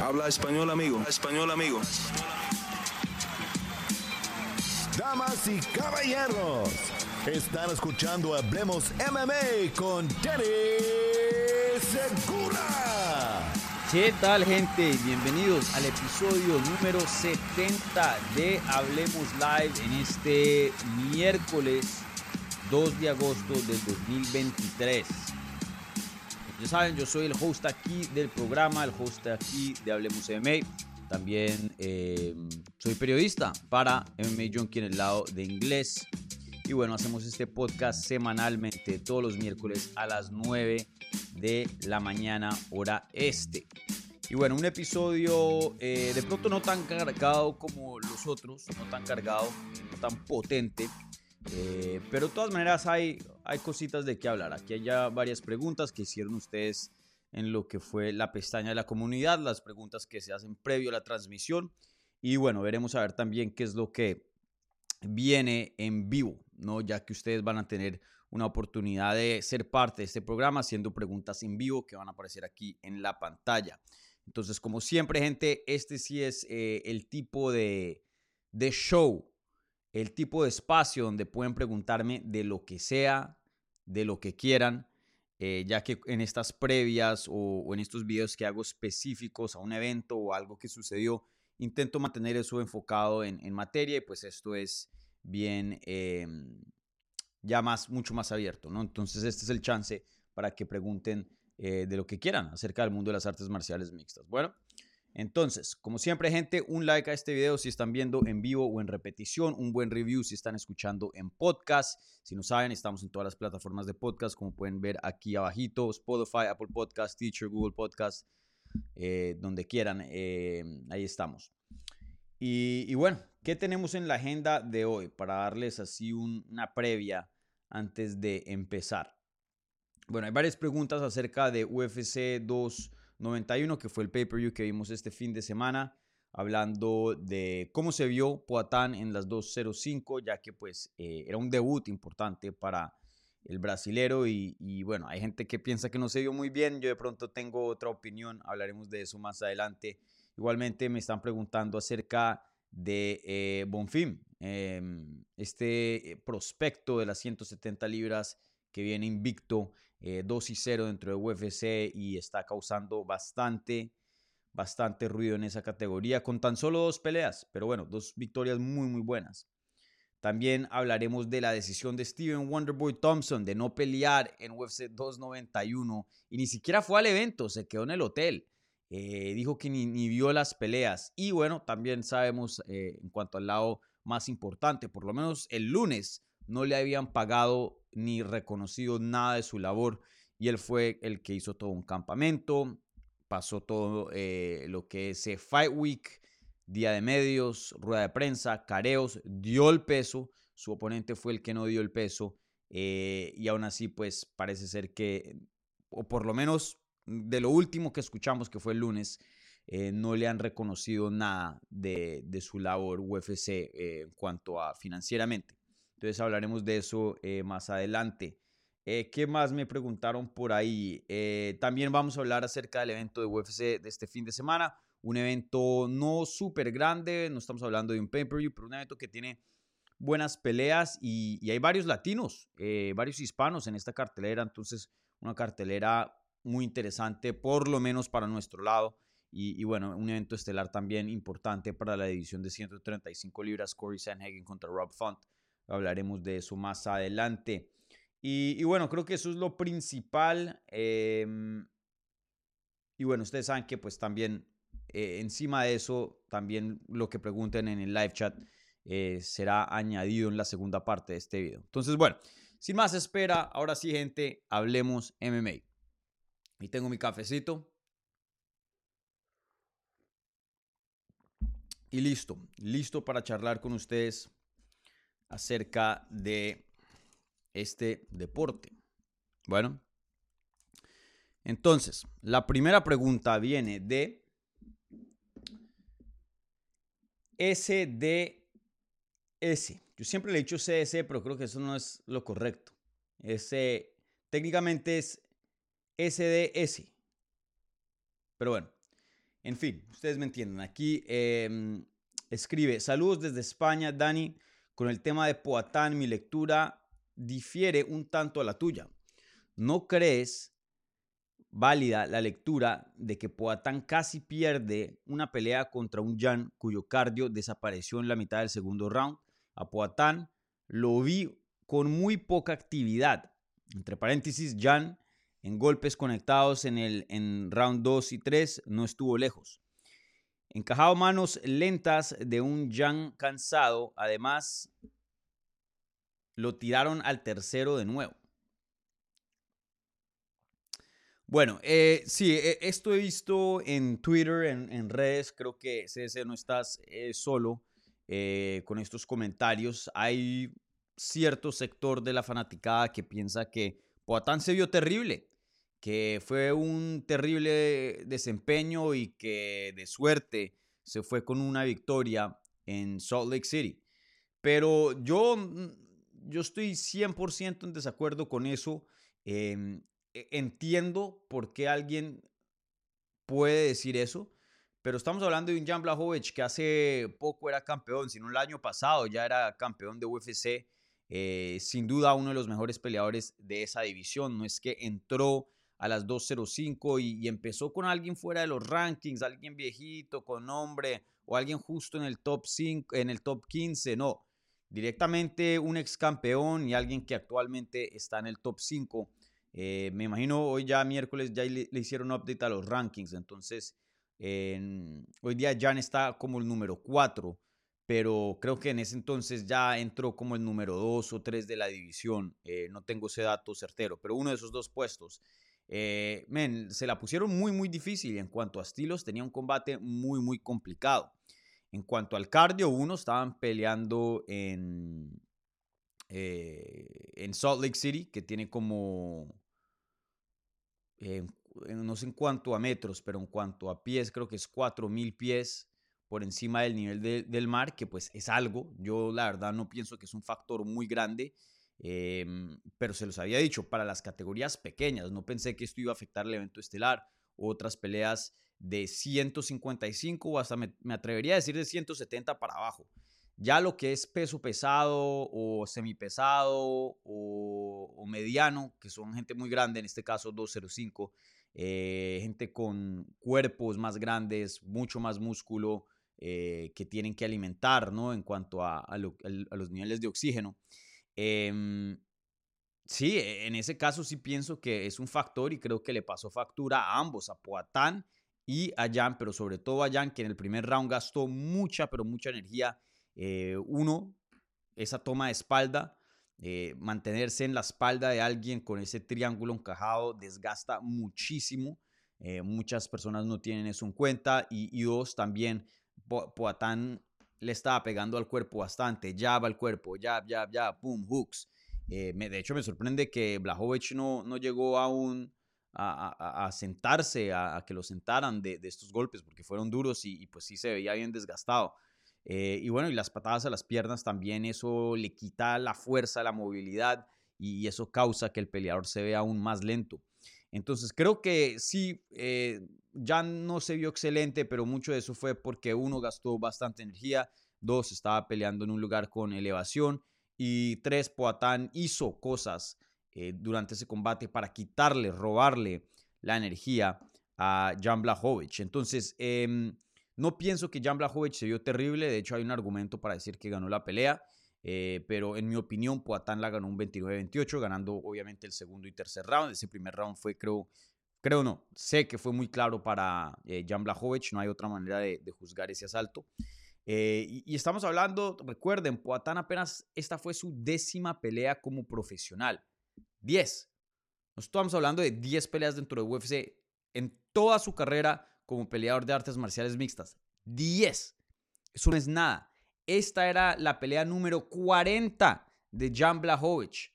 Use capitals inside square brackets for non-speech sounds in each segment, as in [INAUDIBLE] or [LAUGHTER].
Habla español, amigo. Español, amigo. Damas y caballeros, están escuchando Hablemos MMA con Danny Segura. ¿Qué tal gente? Bienvenidos al episodio número 70 de Hablemos Live en este miércoles 2 de agosto del 2023. Ya saben, yo soy el host aquí del programa, el host aquí de Hablemos MMA. También eh, soy periodista para MMA Junkie en el lado de inglés. Y bueno, hacemos este podcast semanalmente todos los miércoles a las 9 de la mañana hora este. Y bueno, un episodio eh, de pronto no tan cargado como los otros, no tan cargado, no tan potente, eh, pero de todas maneras hay, hay cositas de qué hablar. Aquí hay ya varias preguntas que hicieron ustedes en lo que fue la pestaña de la comunidad, las preguntas que se hacen previo a la transmisión. Y bueno, veremos a ver también qué es lo que viene en vivo, ¿no? Ya que ustedes van a tener una oportunidad de ser parte de este programa haciendo preguntas en vivo que van a aparecer aquí en la pantalla. Entonces, como siempre, gente, este sí es eh, el tipo de, de show el tipo de espacio donde pueden preguntarme de lo que sea, de lo que quieran, eh, ya que en estas previas o, en estos videos que hago específicos a un evento o algo que sucedió, intento mantener eso enfocado en, materia y pues esto es bien, em, ya más, mucho más abierto, ¿no? Entonces este es el chance para que pregunten eh, de lo que quieran acerca del mundo de las artes marciales mixtas. Bueno. Entonces, como siempre, gente, un like a este video si están viendo en vivo o en repetición, un buen review si están escuchando en podcast. Si no saben, estamos en todas las plataformas de podcast, como pueden ver aquí abajito, Spotify, Apple Podcast, Teacher, Google Podcast, eh, donde quieran, eh, ahí estamos. Y, bueno, ¿qué tenemos en la agenda de hoy para darles así una previa antes de empezar? Bueno, hay varias preguntas acerca de UFC 2. 91, que fue el pay-per-view que vimos este fin de semana, hablando de cómo se vio Poatán en las 205, ya que pues eh, era un debut importante para el brasilero y, bueno, hay gente que piensa que no se vio muy bien, yo de pronto tengo otra opinión, hablaremos de eso más adelante. Igualmente me están preguntando acerca de eh, Bonfim, em, este eh, prospecto de las 170 libras que viene invicto 2 eh, y 0 dentro de UFC y está causando bastante, bastante ruido en esa categoría con tan solo dos peleas, pero bueno, dos victorias muy, muy buenas. También hablaremos de la decisión de Steven Wonderboy Thompson de no pelear en UFC 291 y ni siquiera fue al evento, se quedó en el hotel. Eh, dijo que ni, vio las peleas. Y bueno, también sabemos eh, en cuanto al lado más importante, por lo menos el lunes no le habían pagado ni reconocido nada de su labor y él fue el que hizo todo un campamento, pasó todo eh, lo que es Fight Week, día de medios, rueda de prensa, careos, dio el peso, su oponente fue el que no dio el peso eh, y aún así pues parece ser que, o por lo menos de lo último que escuchamos que fue el lunes, eh, no le han reconocido nada de, de su labor UFC en cuanto a financieramente. Entonces hablaremos de eso eh, más adelante. Eh, ¿Qué más me preguntaron por ahí? Eh, también vamos a hablar acerca del evento de UFC de este fin de semana. Un evento no súper grande, no estamos hablando de un pay-per-view, pero un evento que tiene buenas peleas y, hay varios latinos, varios hispanos en esta cartelera. Entonces, una cartelera muy interesante, por lo menos para nuestro lado. Y, bueno, un evento estelar también importante para la división de 135 libras, Corey Sanhagen contra Rob Font hablaremos de eso más adelante. Y, bueno, creo que eso es lo principal. Em, y bueno, ustedes saben que pues también eh, encima de eso, también lo que pregunten en el live chat eh, será añadido en la segunda parte de este video. Entonces, bueno, sin más espera, ahora sí, gente, hablemos MMA. Y tengo mi cafecito. Y listo, listo para charlar con ustedes acerca de este deporte. Bueno, entonces, la primera pregunta viene de SDS. Yo siempre le he dicho CS, pero creo que eso no es lo correcto. Ese técnicamente es SDS. Pero bueno, En fin, ustedes me entienden. Aquí em, escribe, saludos desde España, Dani. Con el tema de Poatán, mi lectura difiere un tanto a la tuya. ¿No crees válida la lectura de que Poatán casi pierde una pelea contra un Jan cuyo cardio desapareció en la mitad del segundo round? A Poatán lo vi con muy poca actividad. Entre paréntesis, Jan en golpes conectados en el en round 2 y 3 no estuvo lejos. Encajado manos lentas de un Jan cansado, además lo tiraron al tercero de nuevo. Bueno, eh, sí, e, esto he visto en Twitter, en, redes, creo que CS no estás eh, solo eh, con estos comentarios. Hay cierto sector de la fanaticada que piensa que Poatán se vio terrible, que fue un terrible desempeño y que de suerte se fue con una victoria en Salt Lake City. Pero yo, mm, yo estoy 100% en desacuerdo con eso. Em, e, entiendo por qué alguien puede decir eso, pero estamos hablando de un Jan Blachowicz que hace poco era campeón, sino el año pasado ya era campeón de UFC. Eh, sin duda uno de los mejores peleadores de esa división. No es que entró a las 205 y, y, empezó con alguien fuera de los rankings, alguien viejito, con nombre, o alguien justo en el top 5, en el top 15. No, directamente un ex campeón y alguien que actualmente está en el top 5. Eh, me imagino hoy ya miércoles ya le, hicieron update a los rankings, entonces hoy día Jan está como el número 4, pero creo que en ese entonces ya entró como el número 2 o 3 de la división, eh, no tengo ese dato certero, pero uno de esos dos puestos. Eh, se la pusieron muy, muy difícil. En cuanto a estilos, tenía un combate muy, muy complicado. En cuanto al cardio, uno estaban peleando en, en Salt Lake City, que tiene como no sé en cuanto a metros, pero en cuanto a pies, creo que es 4.000 pies por encima del nivel del mar, que pues es algo. Yo la verdad no pienso que es un factor muy grande, em, pero se los había dicho, para las categorías pequeñas, no pensé que esto iba a afectar el evento estelar. Otras peleas de 155 o hasta me, me atrevería a decir de 170 para abajo. Ya lo que es peso pesado o semipesado o, o mediano, que son gente muy grande, en este caso 205, eh, gente con cuerpos más grandes, mucho más músculo, eh, que tienen que alimentar, ¿no? En cuanto a, a, los niveles de oxígeno. Em, sí, e, en ese caso sí pienso que es un factor y creo que le pasó factura a ambos, a Poatán y a Jan, pero sobre todo a Jan, que en el primer round gastó mucha, pero mucha energía eh, uno, esa toma de espalda, eh, mantenerse en la espalda de alguien con ese triángulo encajado desgasta muchísimo. Eh, muchas personas no tienen eso en cuenta. Y, dos, también Poatán le estaba pegando al cuerpo bastante. Jab al cuerpo, jab, jab, jab, boom, hooks. de hecho, me sorprende que Blajovic no, no llegó aún a, a, sentarse, a, que lo sentaran de, estos golpes, porque fueron duros y, y pues sí se veía bien desgastado. Eh, y bueno, y las patadas a las piernas también, eso le quita la fuerza, la movilidad y eso causa que el peleador se vea aún más lento. Entonces creo que sí, eh, ya no se vio excelente, pero mucho de eso fue porque uno gastó bastante energía, dos estaba peleando en un lugar con elevación y tres Poatán hizo cosas eh, durante ese combate para quitarle, robarle la energía a Jan Blachowicz. Entonces, eh, no pienso que Jan Blachowicz se vio terrible, de hecho hay un argumento para decir que ganó la pelea, eh, pero en mi opinión Poatán la ganó un 29-28, ganando obviamente el segundo y tercer round. Ese primer round fue, creo, creo no, sé que fue muy claro para eh, Jan Blachowicz, no hay otra manera de, juzgar ese asalto. Eh, y, estamos hablando, recuerden, Poatán apenas esta fue su décima pelea como profesional. 10. No estamos hablando de 10 peleas dentro de UFC. En toda su carrera como peleador de artes marciales mixtas. 10. Eso no es nada. Esta era la pelea número 40 de Jan Blachowicz.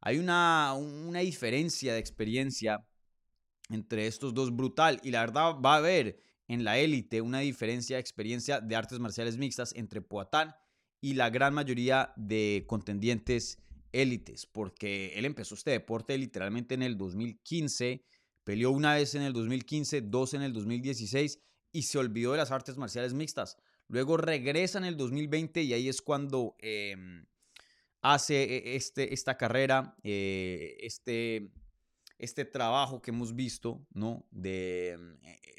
Hay una, una diferencia de experiencia entre estos dos brutal y la verdad va a haber en la élite una diferencia de experiencia de artes marciales mixtas entre Poatán y la gran mayoría de contendientes élites, porque él empezó este deporte literalmente en el 2015 Peleó una vez en el 2015, dos en el 2016 y se olvidó de las artes marciales mixtas. Luego regresa en el 2020 y ahí es cuando em, hace e, este, esta carrera, eh, este, este trabajo que hemos visto, ¿no? De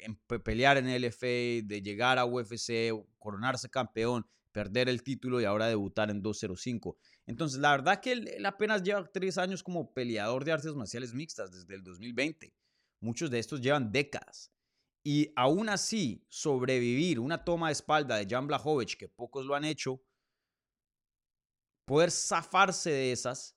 em, pelear en el LFA, de llegar a UFC, coronarse campeón, perder el título y ahora debutar en 205. Entonces, la verdad que él, apenas lleva tres años como peleador de artes marciales mixtas desde el 2020. Muchos de estos llevan décadas. Y aún así, sobrevivir una toma de espalda de Jan Blachowicz, que pocos lo han hecho, poder zafarse de esas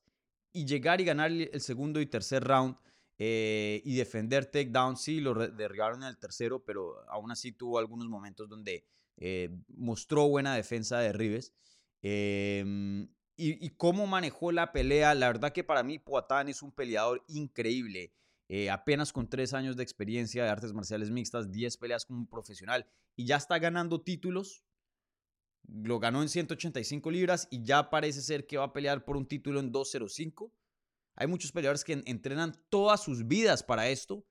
y llegar y ganar el segundo y tercer round eh, y defender takedown. Sí, lo derribaron en el tercero, pero aún así tuvo algunos momentos donde eh, mostró buena defensa de Rives. Em, y, cómo manejó la pelea, la verdad que para mí Poatán es un peleador increíble. Eh, apenas con tres años de experiencia de artes marciales mixtas, 10 peleas como profesional y ya está ganando títulos. Lo ganó en 185 libras y ya parece ser que va a pelear por un título en 205. Hay muchos peleadores que entrenan todas sus vidas para esto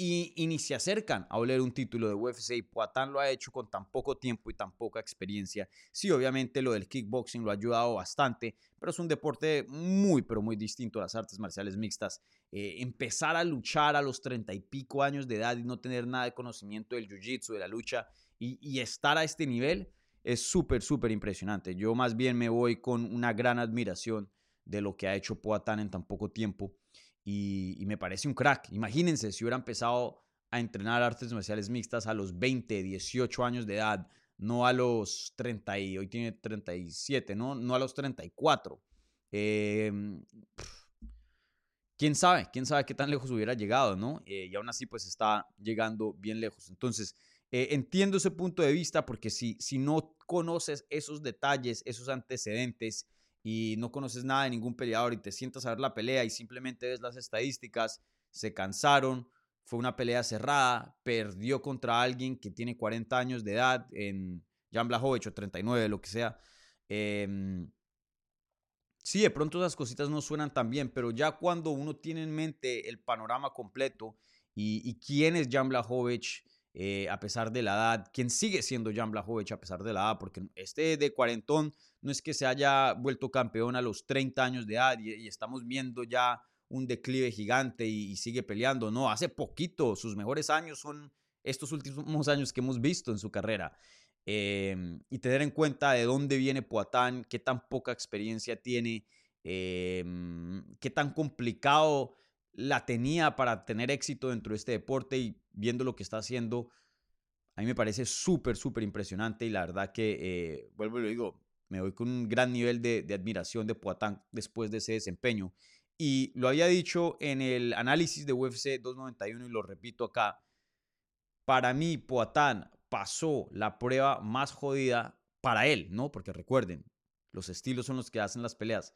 y, ni se acercan a oler un título de UFC y Poatán lo ha hecho con tan poco tiempo y tan poca experiencia. Sí, obviamente lo del kickboxing lo ha ayudado bastante, pero es un deporte muy, pero muy distinto a las artes marciales mixtas. Eh, empezar a luchar a los treinta y pico años de edad y no tener nada de conocimiento del jiu-jitsu, de la lucha y, y estar a este nivel es súper, súper impresionante. Yo más bien me voy con una gran admiración de lo que ha hecho Poatán en tan poco tiempo y, me parece un crack. Imagínense si hubiera empezado a entrenar artes marciales mixtas a los 20, 18 años de edad, no a los 30, y hoy tiene 37, ¿no? No a los 34. Em, quién sabe, quién sabe qué tan lejos hubiera llegado, ¿no? Eh, y aún así, pues está llegando bien lejos. Entonces, eh, entiendo ese punto de vista porque si, si no conoces esos detalles, esos antecedentes, y no conoces nada de ningún peleador y te sientas a ver la pelea y simplemente ves las estadísticas, se cansaron, fue una pelea cerrada, perdió contra alguien que tiene 40 años de edad en Jan Blachowicz o 39, lo que sea. Em, sí, de pronto esas cositas no suenan tan bien, pero ya cuando uno tiene en mente el panorama completo y, quién es Jan Blachowicz, eh, a pesar de la edad, quién sigue siendo Jan Blachowicz a pesar de la edad, porque este de cuarentón no es que se haya vuelto campeón a los 30 años de edad y, estamos viendo ya un declive gigante y, sigue peleando, no, hace poquito, sus mejores años son estos últimos años que hemos visto en su carrera. Em, y tener en cuenta de dónde viene Poatán, qué tan poca experiencia tiene, em, qué tan complicado la tenía para tener éxito dentro de este deporte y viendo lo que está haciendo, a mí me parece súper, súper impresionante y la verdad que, eh, vuelvo y lo digo, me voy con un gran nivel de, admiración de Poatán después de ese desempeño. Y lo había dicho en el análisis de UFC 291 y lo repito acá. Para mí, Poatán pasó la prueba más jodida para él, ¿no? Porque recuerden, los estilos son los que hacen las peleas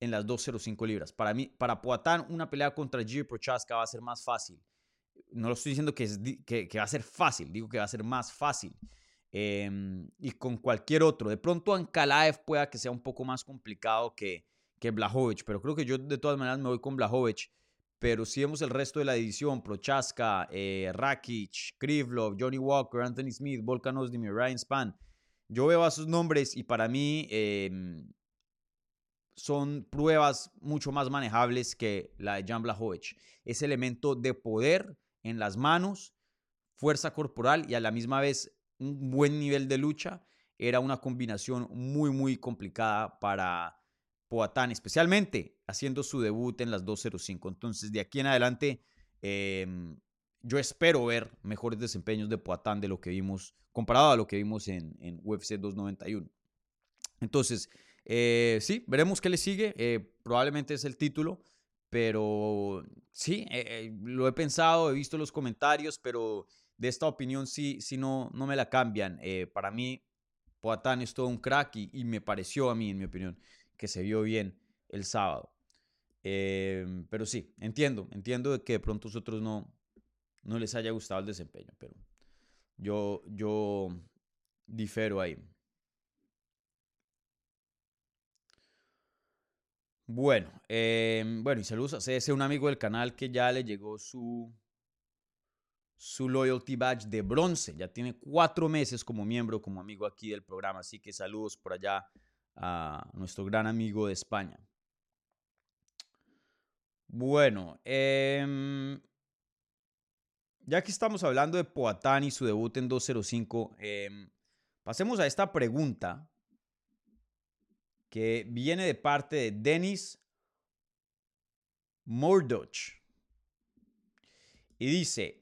en las 205 libras. Para mí, para Poatán, una pelea contra Jiri Prochaska va a ser más fácil. No lo estoy diciendo que, es, que, que va a ser fácil, digo que va a ser más fácil. Em, y con cualquier otro. De pronto Ankalaev pueda que sea un poco más complicado que, que Blahovic, pero creo que yo de todas maneras me voy con Blahovic. Pero si vemos el resto de la división, Prochaska, eh, Rakic, Krivlov, Johnny Walker, Anthony Smith, Volkan Ozdemir, Ryan Span, yo veo a esos nombres y para mí em, son pruebas mucho más manejables que la de Jan Blahovic. Ese elemento de poder en las manos, fuerza corporal y a la misma vez un buen nivel de lucha, era una combinación muy, muy complicada para Poatán, especialmente haciendo su debut en las 205. Entonces, de aquí en adelante, em, yo espero ver mejores desempeños de Poatán de lo que vimos, comparado a lo que vimos en, en UFC 291. Entonces, eh, sí, veremos qué le sigue. Eh, probablemente es el título, pero sí, eh, lo he pensado, he visto los comentarios, pero de esta opinión sí, no, no me la cambian. Eh, para mí, Poatán es todo un crack y, me pareció a mí, en mi opinión, que se vio bien el sábado. Em, pero sí, entiendo, entiendo que de pronto a otros no, no les haya gustado el desempeño, pero yo, yo ahí. Bueno, em, bueno, y saludos a ese un amigo del canal que ya le llegó su, su loyalty badge de bronce. Ya tiene cuatro meses como miembro, como amigo aquí del programa. Así que saludos por allá a nuestro gran amigo de España. Bueno, em, ya que estamos hablando de Poatán y su debut en 205, em, pasemos a esta pregunta que viene de parte de Dennis Mordoch. Y dice,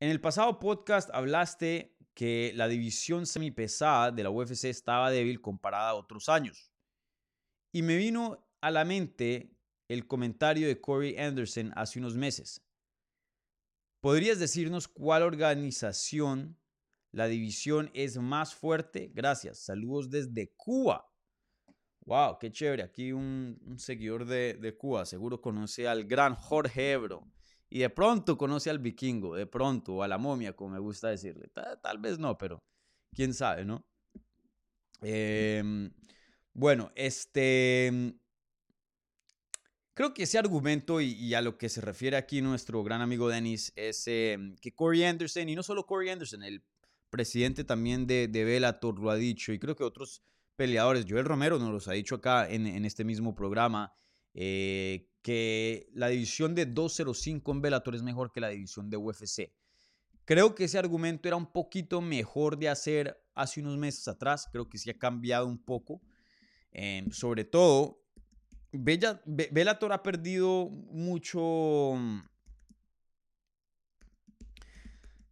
en el pasado podcast hablaste que la división semipesada de la UFC estaba débil comparada a otros años. Y me vino a la mente el comentario de Corey Anderson hace unos meses. ¿Podrías decirnos cuál organización la división es más fuerte? Gracias. Saludos desde Cuba. Wow, qué chévere. Aquí un, seguidor de, Cuba seguro conoce al gran Jorge Ebro. Y de pronto conoce al vikingo, de pronto, o a la momia, como me gusta decirle. Tal, vez no, pero quién sabe, ¿no? Em, bueno, este... Creo que ese argumento y, a lo que se refiere aquí nuestro gran amigo Dennis es em, que Corey Anderson, y no solo Corey Anderson, el presidente también de, de Bellator lo ha dicho, y creo que otros peleadores. Joel Romero nos los ha dicho acá en, este mismo programa, eh, que la división de 205 en Bellator es mejor que la división de UFC. Creo que ese argumento era un poquito mejor de hacer hace unos meses atrás. Creo que sí ha cambiado un poco. Em, sobre todo, Bellator ha perdido mucho.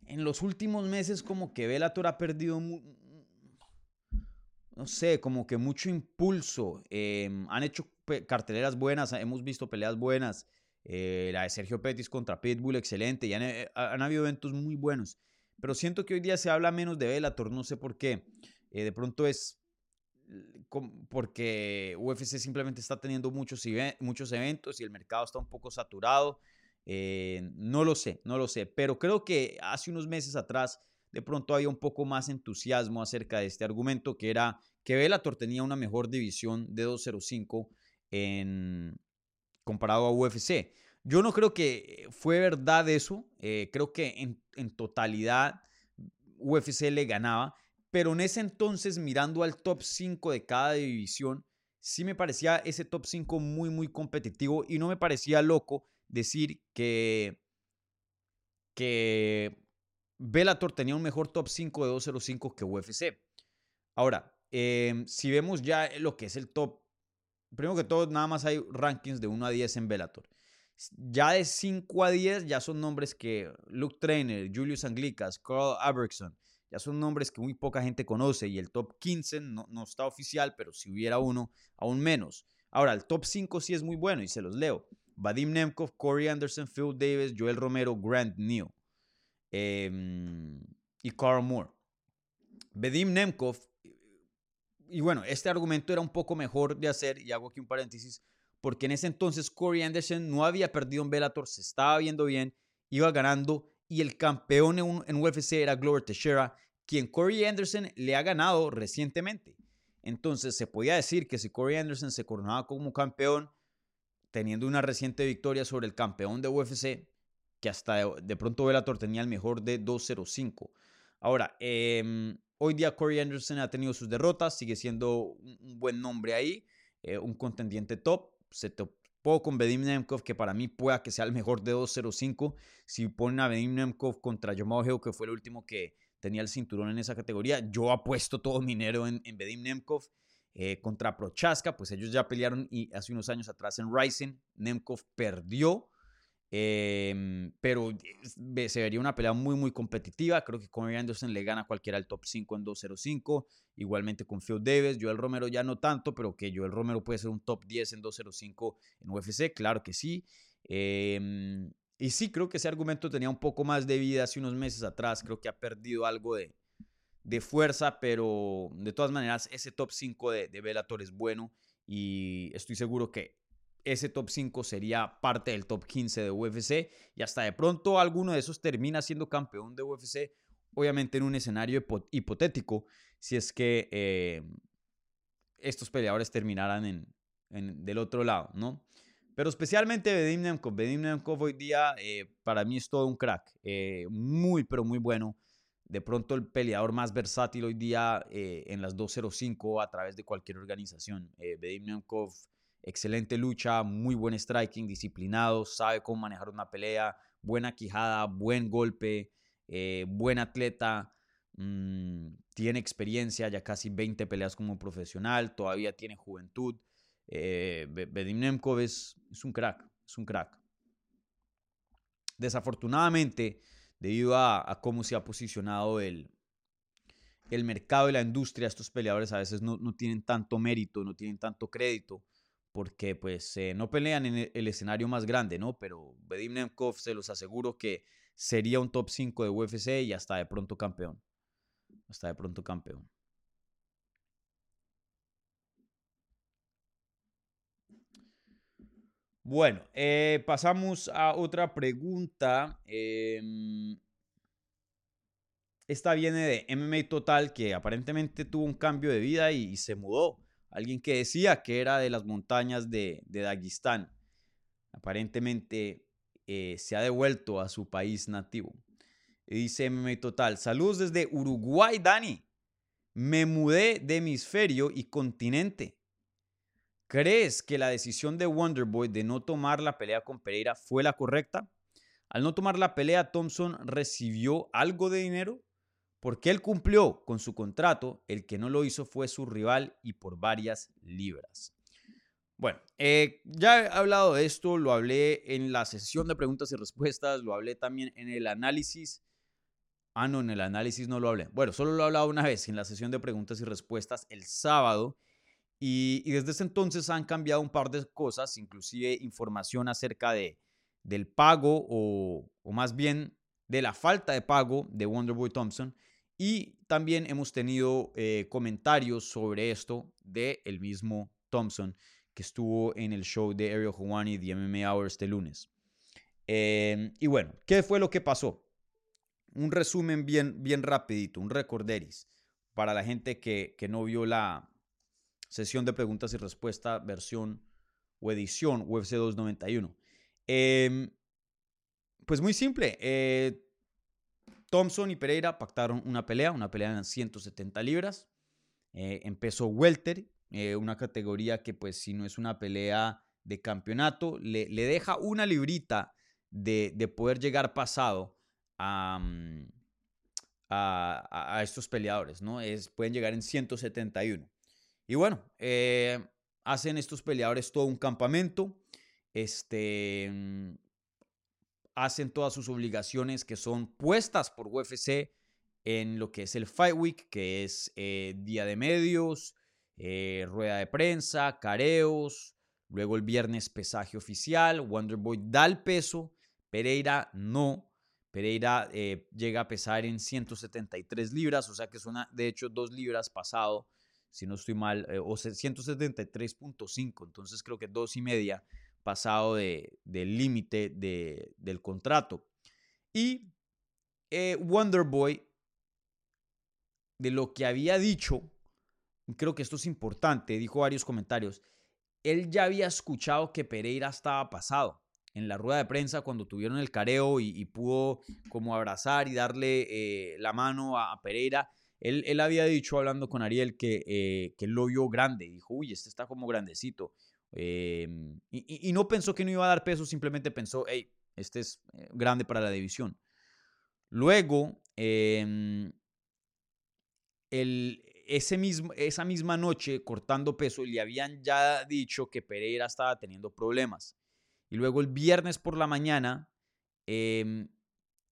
En los últimos meses, como que Bellator ha perdido no sé, como que mucho impulso. Em, han hecho carteleras buenas, hemos visto peleas buenas. Eh, la de Sergio Pettis contra Pitbull, excelente. Y han, eh, han, habido eventos muy buenos. Pero siento que hoy día se habla menos de Bellator, no sé por qué. Eh, de pronto es porque UFC simplemente está teniendo muchos, muchos eventos y el mercado está un poco saturado. no lo sé, no lo sé. Pero creo que hace unos meses atrás de pronto había un poco más entusiasmo acerca de este argumento, que era que Bellator tenía una mejor división de 205 en, comparado a UFC. Yo no creo que fue verdad eso, eh, creo que en, totalidad UFC le ganaba, pero en ese entonces mirando al top 5 de cada división, sí me parecía ese top 5 muy, muy competitivo y no me parecía loco decir que, que Bellator tenía un mejor top 5 de 205 que UFC. Ahora, em, si vemos ya lo que es el top, primero que todo, nada más hay rankings de 1 a 10 en Bellator. Ya de 5 a 10 ya son nombres que Luke Trainer, Julius Anglicas, Carl Abergson, ya son nombres que muy poca gente conoce y el top 15 no, no está oficial, pero si hubiera uno, aún menos. Ahora, el top 5 sí es muy bueno y se los leo. Vadim Nemkov, Corey Anderson, Phil Davis, Joel Romero, Grant Neal. Em, y Carl Moore. Bedim Nemkov, y bueno, este argumento era un poco mejor de hacer, y hago aquí un paréntesis, porque en ese entonces Corey Anderson no había perdido en Bellator, se estaba viendo bien, iba ganando, y el campeón en, UFC era Glover Teixeira, quien Corey Anderson le ha ganado recientemente. Entonces se podía decir que si Corey Anderson se coronaba como campeón, teniendo una reciente victoria sobre el campeón de UFC, que hasta de, pronto Bellator tenía el mejor de 2.05. Ahora, em, hoy día Corey Anderson ha tenido sus derrotas, sigue siendo un, buen nombre ahí, eh, un contendiente top. Se topó con Bedim Nemkov, que para mí pueda que sea el mejor de 2.05. Si ponen a Bedim Nemkov contra Yomao que fue el último que tenía el cinturón en esa categoría, yo apuesto todo mi dinero en, en Bedim Nemkov. Eh, contra Prochaska, pues ellos ya pelearon y hace unos años atrás en Rising. Nemkov perdió Em, pero se vería una pelea muy, muy competitiva. Creo que Conor Anderson le gana a cualquiera al top 5 en 205. Igualmente con Phil Davis. Joel Romero ya no tanto, pero que Joel Romero puede ser un top 10 en 205 en UFC. Claro que sí. Em, y sí, creo que ese argumento tenía un poco más de vida hace unos meses atrás. Creo que ha perdido algo de, de fuerza, pero de todas maneras, ese top 5 de, de Bellator es bueno. Y estoy seguro que ese top 5 sería parte del top 15 de UFC y hasta de pronto alguno de esos termina siendo campeón de UFC, obviamente en un escenario hipotético, si es que eh, estos peleadores terminaran en, del otro lado, ¿no? Pero especialmente Bedim Nemkov. Bedim Nemkov hoy día eh, para mí es todo un crack. Eh, muy, pero muy bueno. De pronto el peleador más versátil hoy día en las 205 a través de cualquier organización. Bedim Nemkov, excelente lucha, muy buen striking, disciplinado, sabe cómo manejar una pelea, buena quijada, buen golpe, buen atleta. Mm, tiene experiencia, ya casi 20 peleas como profesional, todavía tiene juventud. Eh, Bedim Nemkov es, un crack, es un crack. Desafortunadamente, debido a, cómo se ha posicionado el, el mercado y la industria, estos peleadores a veces no, tienen tanto mérito, no tienen tanto crédito, porque pues eh, no pelean en el, escenario más grande, ¿no? Pero Bedim Nemkov se los aseguro que sería un top 5 de UFC y hasta de pronto campeón. Hasta de pronto campeón. Bueno, eh, pasamos a otra pregunta. Em, esta viene de MMA Total, que aparentemente tuvo un cambio de vida y, se mudó. Alguien que decía que era de las montañas de, de Dagestán. Aparentemente eh, se ha devuelto a su país nativo. Y dice MMA Total, saludos desde Uruguay, Dani. Me mudé de hemisferio y continente. ¿Crees que la decisión de Wonderboy de no tomar la pelea con Pereira fue la correcta? Al no tomar la pelea, Thompson recibió algo de dinero porque él cumplió con su contrato. El que no lo hizo fue su rival y por varias libras. Bueno, eh, ya he hablado de esto, lo hablé en la sesión de preguntas y respuestas, lo hablé también en el análisis. Ah, no, en el análisis no lo hablé. Bueno, solo lo he hablado una vez en la sesión de preguntas y respuestas el sábado y, desde ese entonces han cambiado un par de cosas, inclusive información acerca de, del pago o, más bien de la falta de pago de Wonderboy Thompson. Y también hemos tenido eh, comentarios sobre esto de el mismo Thompson que estuvo en el show de Ariel Hawani The MMA Hour este lunes. Em, y bueno, ¿qué fue lo que pasó? Un resumen bien, bien rapidito, un recorderis para la gente que, que no vio la, sesión de preguntas y respuestas, versión o edición UFC 291. Em, pues muy simple. Eh, Thompson y Pereira pactaron una pelea, una pelea en 170 libras. Eh, empezó Welter, eh, una categoría que pues si no es una pelea de campeonato, le, deja una librita de, poder llegar pasado mm, a, a, estos peleadores, ¿no? Pueden llegar en 171. Y bueno, eh, hacen estos peleadores todo un campamento, este, mm, hacen todas sus obligaciones que son puestas por UFC en lo que es el Fight Week, que es eh, día de medios, eh, rueda de prensa, careos, luego el viernes pesaje oficial, Wonderboy da el peso, Pereira no. Pereira llega a pesar en 173 libras, o sea que es una, de hecho, dos libras pasado si no estoy mal, eh, o 173.5, entonces creo que dos y media pasado de, del límite de, del contrato. Y eh, Wonderboy, de lo que había dicho, creo que esto es importante, dijo varios comentarios, él ya había escuchado que Pereira estaba pasado en la rueda de prensa cuando tuvieron el careo y, pudo como abrazar y darle eh, la mano a Pereira él, había dicho, hablando con Ariel, que, eh, que lo vio grande. Dijo, uy, este está como grandecito. Em, y, no pensó que no iba a dar peso, simplemente pensó, hey, este es eh, grande para la división. Luego, em, el, ese mismo, esa misma noche, cortando peso, le habían ya dicho que Pereira estaba teniendo problemas. Y luego el viernes por la mañana, eh,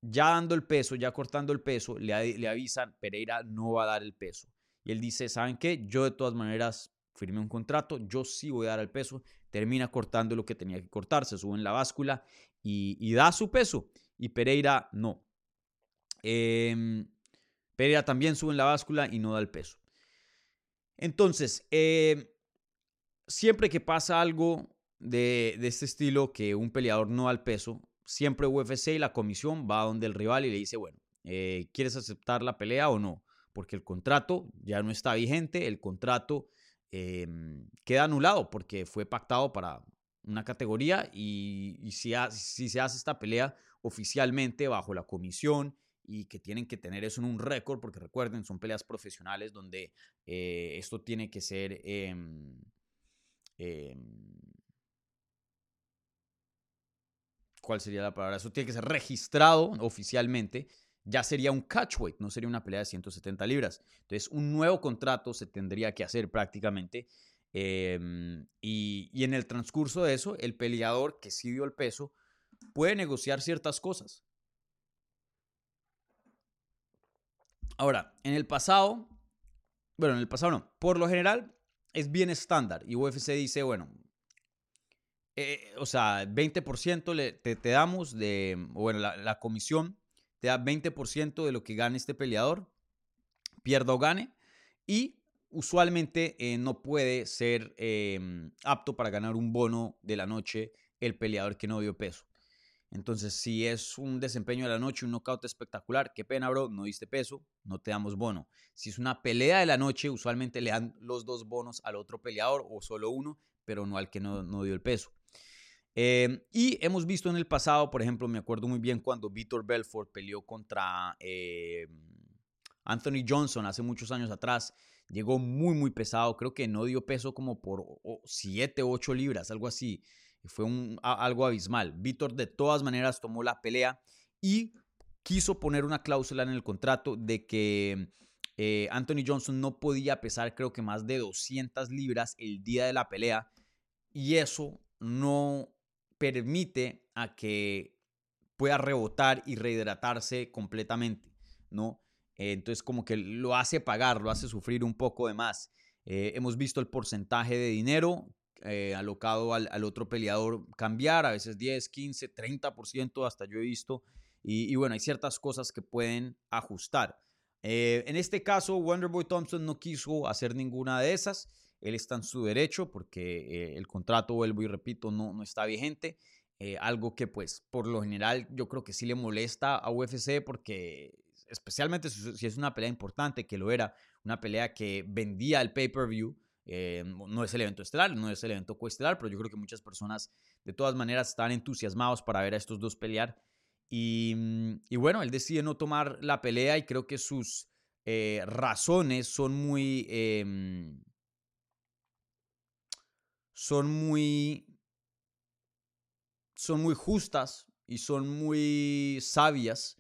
ya dando el peso, ya cortando el peso, le, le avisan, Pereira no va a dar el peso. Y él dice, ¿saben qué? Yo de todas maneras firmé un contrato, yo sí voy a dar el peso. Termina cortando lo que tenía que cortar, se sube en la báscula y, da su peso. Y Pereira no. Em, Pereira también sube en la báscula y no da el peso. Entonces, em, siempre que pasa algo de, este estilo, que un peleador no da el peso, siempre UFC y la comisión va donde el rival y le dice, bueno, eh, ¿quieres aceptar la pelea o no? Porque el contrato ya no está vigente, el contrato em, queda anulado porque fue pactado para una categoría y, si, se hace esta pelea oficialmente bajo la comisión y que tienen que tener eso en un récord, porque recuerden, son peleas profesionales donde eh, esto tiene que ser... Em, em, ¿Cuál sería la palabra? Eso tiene que ser registrado oficialmente. Ya sería un catchweight, no sería una pelea de 170 libras. Entonces, un nuevo contrato se tendría que hacer prácticamente. Em, y, en el transcurso de eso, el peleador que sí dio el peso puede negociar ciertas cosas. Ahora, en el pasado, bueno, en el pasado no, por lo general es bien estándar y UFC dice, bueno, eh, o sea, 20% le, te, damos de, bueno, la, comisión te da 20% de lo que gane este peleador, pierda o gane, y usualmente eh, no puede ser em, apto para ganar un bono de la noche el peleador que no dio peso. Entonces, si es un desempeño de la noche, un knockout espectacular, qué pena, bro, no diste peso, no te damos bono. Si es una pelea de la noche, usualmente le dan los dos bonos al otro peleador o solo uno, pero no al que no, dio el peso. Eh, y hemos visto en el pasado, por ejemplo, me acuerdo muy bien cuando Vitor Belfort peleó contra eh, Anthony Johnson hace muchos años atrás. Llegó muy, muy pesado. Creo que no dio peso como por 7, 8 libras, algo así. Fue algo abismal. Víctor de todas maneras tomó la pelea y quiso poner una cláusula en el contrato de que eh, Anthony Johnson no podía pesar creo que más de 200 libras el día de la pelea y eso no permite a que pueda rebotar y rehidratarse completamente, ¿no? entonces como que lo hace pagar, lo hace sufrir un poco de más. Eh, hemos visto el porcentaje de dinero eh, alocado al, otro peleador cambiar, a veces 10, 15, 30%, hasta yo he visto. Y, bueno, hay ciertas cosas que pueden ajustar. Eh, en este caso, Wonderboy Thompson no quiso hacer ninguna de esas. Él está en su derecho porque eh, el contrato, vuelvo y repito, no, no está vigente. algo que pues por lo general yo creo que sí le molesta a UFC porque especialmente si es una pelea importante, que lo era, una pelea que vendía el pay-per-view, eh, no es el evento estelar, no es el evento coestelar, pero yo creo que muchas personas de todas maneras están entusiasmados para ver a estos dos pelear. Y, mm, bueno, él decide no tomar la pelea y creo que sus eh, razones son muy... Em, son muy... Son muy justas y son muy sabias.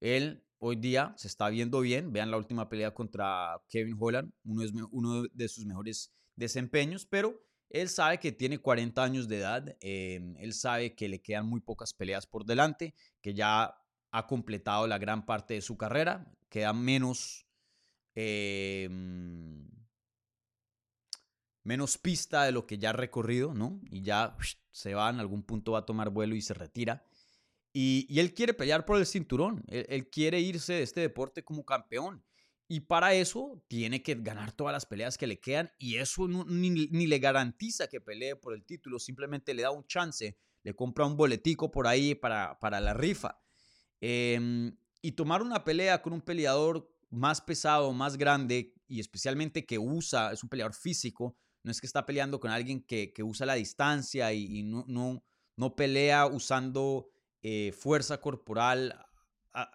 Él hoy día se está viendo bien. Vean la última pelea contra Kevin Holland, uno, es, uno de sus mejores desempeños, pero él sabe que tiene 40 años de edad, em, él sabe que le quedan muy pocas peleas por delante, que ya ha completado la gran parte de su carrera, queda menos, em, menos pista de lo que ya ha recorrido, ¿no? Y ya se va, en algún punto va a tomar vuelo y se retira. Y, él quiere pelear por el cinturón, él, quiere irse de este deporte como campeón. Y para eso tiene que ganar todas las peleas que le quedan y eso ni, le garantiza que pelee por el título, simplemente le da un chance, le compra un boletico por ahí para, para la rifa. Em, y tomar una pelea con un peleador más pesado, más grande y especialmente que usa, es un peleador físico, no es que está peleando con alguien que, usa la distancia y, no, no, no pelea usando eh, fuerza corporal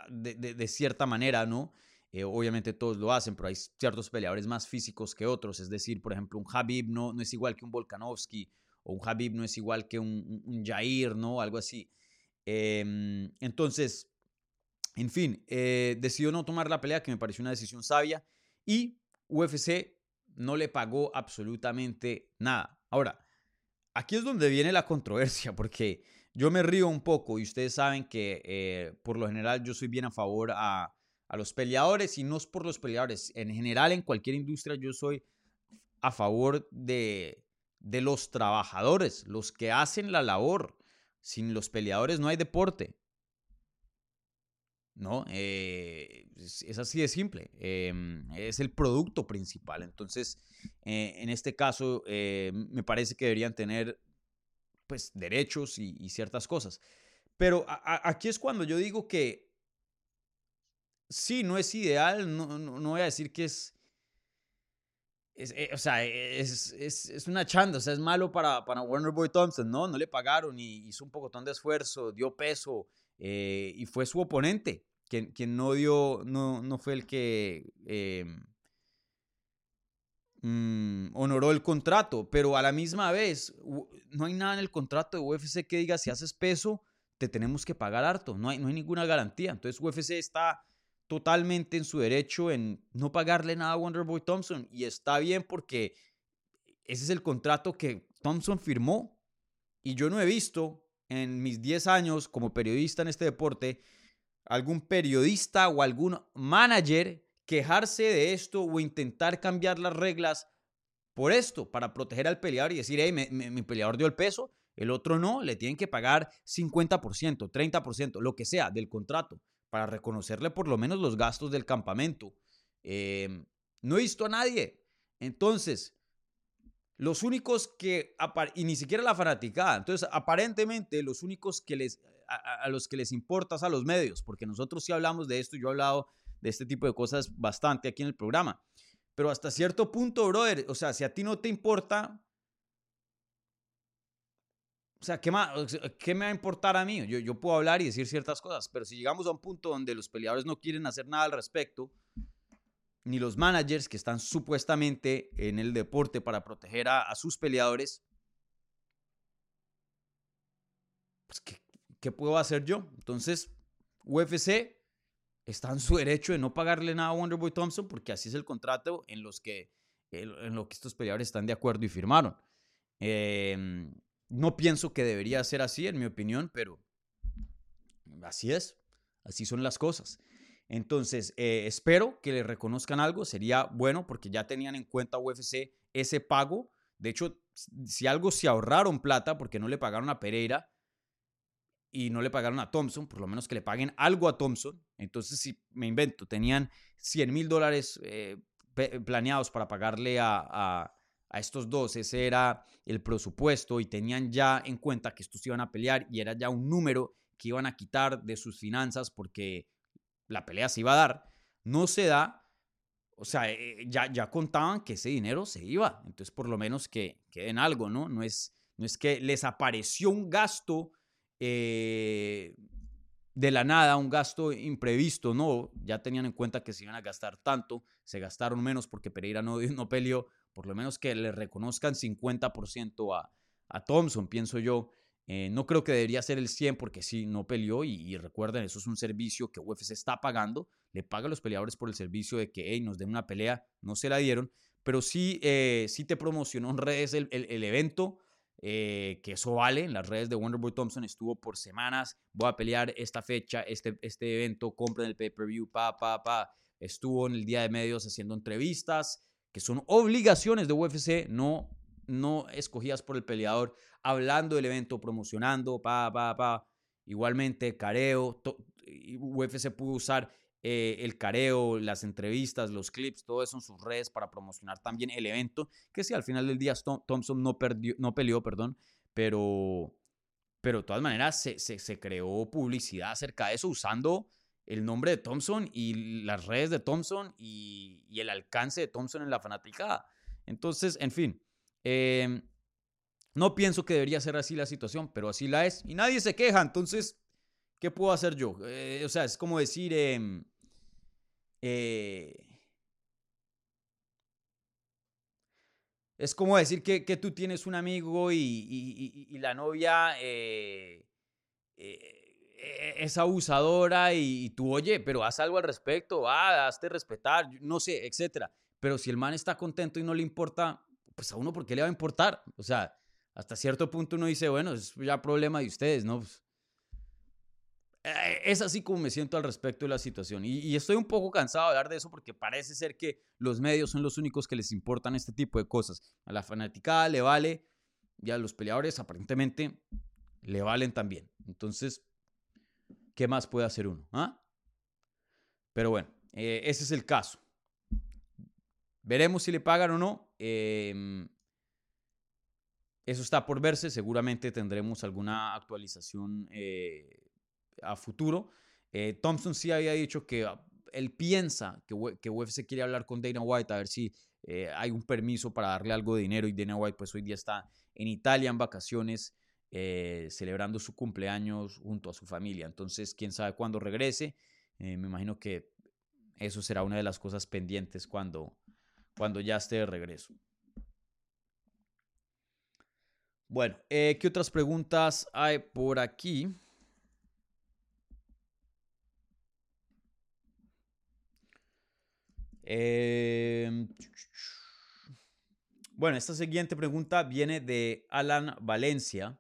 de, cierta manera, ¿no? Eh, obviamente todos lo hacen, pero hay ciertos peleadores más físicos que otros. Es decir, por ejemplo, un Habib no, no es igual que un Volkanovski, o un Habib no es igual que un, un Jair, ¿no? Algo así. Em, entonces, en fin, eh, decidió no tomar la pelea, que me pareció una decisión sabia, y UFC no le pagó absolutamente nada. Ahora, aquí es donde viene la controversia, porque yo me río un poco y ustedes saben que eh, por lo general yo soy bien a favor a, los peleadores y no es por los peleadores. En general, en cualquier industria yo soy a favor de, de los trabajadores, los que hacen la labor. Sin los peleadores no hay deporte. ¿No? Eh, es, así de simple. Em, es el producto principal. Entonces, eh, en este caso, me parece que deberían tener pues, derechos y, ciertas cosas. Pero aquí es cuando yo digo que sí, no es ideal, no, no, voy a decir que es, eh, o sea, es, es, es, una chanda, o sea, es malo para, para Warner Boy Thompson, ¿no? No le pagaron y hizo un pocotón de esfuerzo, dio peso eh, y fue su oponente quien, no dio, no, no fue el que em, mm, honoró el contrato, pero a la misma vez, no hay nada en el contrato de UFC que diga si haces peso, te tenemos que pagar harto, no hay, no hay ninguna garantía. Entonces UFC está totalmente en su derecho en no pagarle nada a Wonderboy Thompson y está bien porque ese es el contrato que Thompson firmó y yo no he visto en mis 10 años como periodista en este deporte algún periodista o algún manager quejarse de esto o intentar cambiar las reglas por esto, para proteger al peleador y decir, hey, mi peleador dio el peso, el otro no, le tienen que pagar 50%, 30%, lo que sea del contrato para reconocerle por lo menos los gastos del campamento. Em, no he visto a nadie. Entonces, los únicos que, y ni siquiera la fanaticada, entonces aparentemente los únicos que les, a, los que les importa es a los medios, porque nosotros sí hablamos de esto, yo he hablado de este tipo de cosas bastante aquí en el programa. Pero hasta cierto punto, brother, o sea, si a ti no te importa, o sea, ¿qué, ¿qué, me va a importar a mí? Yo, yo puedo hablar y decir ciertas cosas, pero si llegamos a un punto donde los peleadores no quieren hacer nada al respecto, ni los managers que están supuestamente en el deporte para proteger a, sus peleadores, pues ¿qué, ¿qué, puedo hacer yo? Entonces, UFC está en su derecho de no pagarle nada a Wonderboy Thompson porque así es el contrato en los que, en lo que estos peleadores están de acuerdo y firmaron. Eh, no pienso que debería ser así, en mi opinión, pero así es, así son las cosas. Entonces, eh, espero que le reconozcan algo, sería bueno porque ya tenían en cuenta UFC ese pago. De hecho, si algo se ahorraron plata porque no le pagaron a Pereira y no le pagaron a Thompson, por lo menos que le paguen algo a Thompson. Entonces, si me invento, tenían 100 mil dólares eh, planeados para pagarle a a estos dos, ese era el presupuesto y tenían ya en cuenta que estos iban a pelear y era ya un número que iban a quitar de sus finanzas porque la pelea se iba a dar, no se da, o sea, eh, ya, ya contaban que ese dinero se iba, entonces por lo menos que queden algo, ¿no? No es, no es que les apareció un gasto eh, de la nada, un gasto imprevisto, no, ya tenían en cuenta que se iban a gastar tanto, se gastaron menos porque Pereira no, [LAUGHS] no peleó, por lo menos que le reconozcan 50% a, a Thompson, pienso yo. Eh, no creo que debería ser el 100 porque sí, no peleó y, recuerden, eso es un servicio que UFC está pagando, le paga los peleadores por el servicio de que hey, nos den una pelea, no se la dieron, pero sí, eh, sí te promocionó en redes el, el, evento, eh, que eso vale, en las redes de Wonderboy Thompson estuvo por semanas, voy a pelear esta fecha, este, este evento, compren el pay-per-view, pa, pa, pa, estuvo en el día de medios haciendo entrevistas, que son obligaciones de UFC, no, no escogidas por el peleador, hablando del evento, promocionando, pa, pa, pa. Igualmente, careo, UFC pudo usar eh, el careo, las entrevistas, los clips, todo eso en sus redes para promocionar también el evento, que sí, al final del día Thompson no, perdió, no peleó, perdón, pero, pero de todas maneras se, se, creó publicidad acerca de eso usando el nombre de Thompson y las redes de Thompson y, el alcance de Thompson en la fanaticada. Entonces, en fin, em, no pienso que debería ser así la situación, pero así la es y nadie se queja. Entonces, ¿qué puedo hacer yo? Eh, o sea, es como decir... Em, eh, es como decir que, tú tienes un amigo y, la novia eh, e-, es abusadora y, tú, oye, pero haz algo al respecto, ah, hazte respetar, no sé, etcétera. Pero si el man está contento y no le importa, pues a uno, ¿por qué le va a importar? O sea, hasta cierto punto uno dice, bueno, es ya problema de ustedes, ¿no? Pues, eh, es así como me siento al respecto de la situación. Y, y, estoy un poco cansado de hablar de eso porque parece ser que los medios son los únicos que les importan este tipo de cosas. A la fanaticada le vale y a los peleadores aparentemente le valen también. Entonces, ¿qué más puede hacer uno? ¿Ah? Pero bueno, eh, ese es el caso. Veremos si le pagan o no. Em, eso está por verse. Seguramente tendremos alguna actualización eh, a futuro. Eh, Thompson sí había dicho que ah, él piensa que, que UFC quiere hablar con Dana White a ver si eh, hay un permiso para darle algo de dinero y Dana White pues hoy día está en Italia en vacaciones eh, celebrando su cumpleaños junto a su familia. Entonces, quién sabe cuándo regrese. me imagino que eso será una de las cosas pendientes cuando, cuando ya esté de regreso. Bueno, ¿qué otras preguntas hay por aquí? Em, bueno, esta siguiente pregunta viene de Alan Valencia.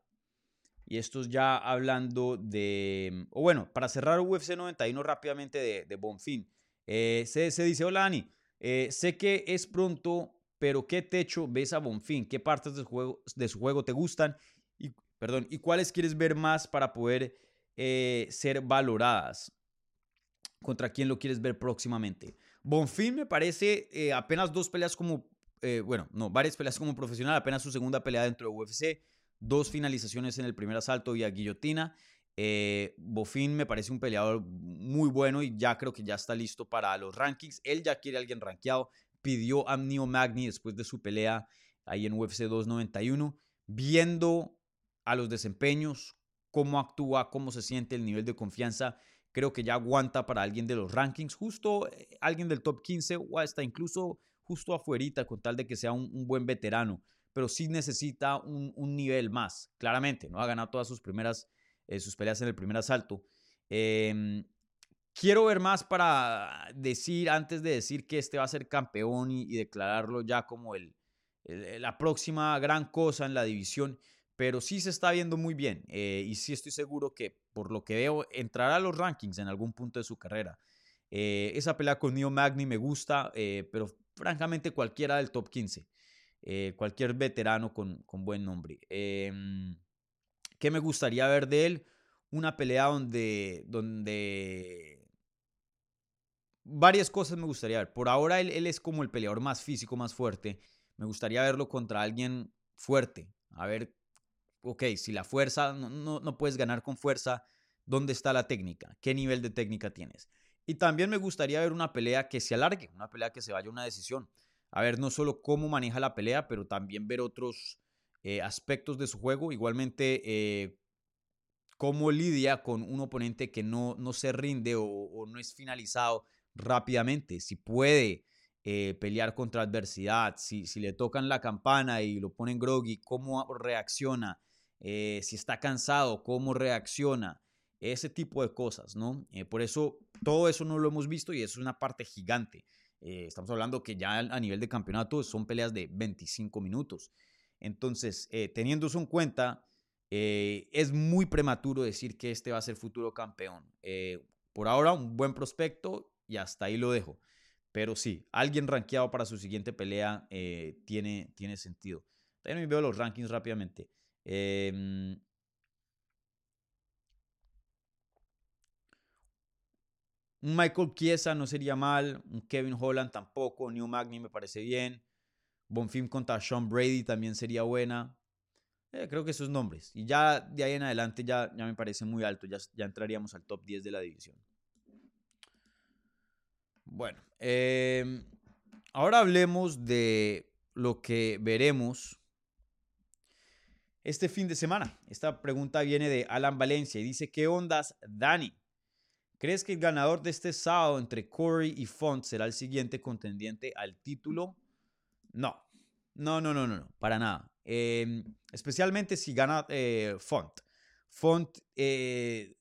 Y esto es ya hablando de. O bueno, para cerrar UFC 91 rápidamente de, de Bonfin. Eh, se, dice: Hola, Ani. Eh, sé que es pronto, pero ¿qué techo ves a Bonfin? ¿Qué partes de su juego, de su juego te gustan? Y, perdón, ¿y cuáles quieres ver más para poder eh, ser valoradas? ¿Contra quién lo quieres ver próximamente? Bonfim me parece eh, apenas dos peleas como, eh, bueno, no, varias peleas como profesional, apenas su segunda pelea dentro de UFC, dos finalizaciones en el primer asalto vía guillotina. Eh, me parece un peleador muy bueno y ya creo que ya está listo para los rankings. Él ya quiere a alguien rankeado. Pidió a Neo Magni después de su pelea ahí en UFC 291, viendo a los desempeños, cómo actúa, cómo se siente, el nivel de confianza creo que ya aguanta para alguien de los rankings, justo eh, alguien del top 15 o hasta incluso justo afuerita con tal de que sea un, buen veterano, pero sí necesita un, nivel más, claramente, ¿no? Ha ganado todas sus primeras, eh, sus peleas en el primer asalto. Em, quiero ver más para decir, antes de decir que este va a ser campeón y, declararlo ya como el, la próxima gran cosa en la división, pero sí se está viendo muy bien eh, y sí estoy seguro que por lo que veo entrará a los rankings en algún punto de su carrera. Eh, esa pelea con Neo Magni me gusta, eh, pero francamente cualquiera del top 15, cualquier veterano con, buen nombre. Em, ¿Qué me gustaría ver de él? Una pelea donde, donde varias cosas me gustaría ver. Por ahora él, él, es como el peleador más físico, más fuerte. Me gustaría verlo contra alguien fuerte. A ver ok, si la fuerza, no, no, puedes ganar con fuerza, ¿dónde está la técnica? ¿Qué nivel de técnica tienes? Y también me gustaría ver una pelea que se alargue, una pelea que se vaya a una decisión. A ver no solo cómo maneja la pelea, pero también ver otros eh, aspectos de su juego. Igualmente, eh, cómo lidia con un oponente que no, no se rinde o, no es finalizado rápidamente. Si puede eh, pelear contra adversidad, si, si le tocan la campana y lo ponen groggy, cómo reacciona eh, si está cansado, cómo reacciona, ese tipo de cosas, ¿no? Eh, por eso todo eso no lo hemos visto y eso es una parte gigante. Eh, estamos hablando que ya a nivel de campeonato son peleas de 25 minutos. Entonces, teniendo eso en cuenta, es muy prematuro decir que este va a ser futuro campeón. por ahora, un buen prospecto y hasta ahí lo dejo. Pero sí, alguien rankeado para su siguiente pelea tiene, tiene sentido. También veo los rankings rápidamente. Em, un Michael Chiesa no sería mal, un Kevin Holland tampoco, New Magni me parece bien, Bonfim contra Sean Brady también sería buena. Eh, creo que esos nombres. Y ya de ahí en adelante ya, ya me parece muy alto, ya, ya entraríamos al top 10 de la división. Bueno, em, ahora hablemos de lo que veremos este fin de semana. Esta pregunta viene de Alan Valencia y dice, ¿qué ondas, Dani? ¿Crees que el ganador de este sábado entre Corey y Font será el siguiente contendiente al título? No, no, no, no, no, no para nada. Em, especialmente si gana eh, Font. Font eh,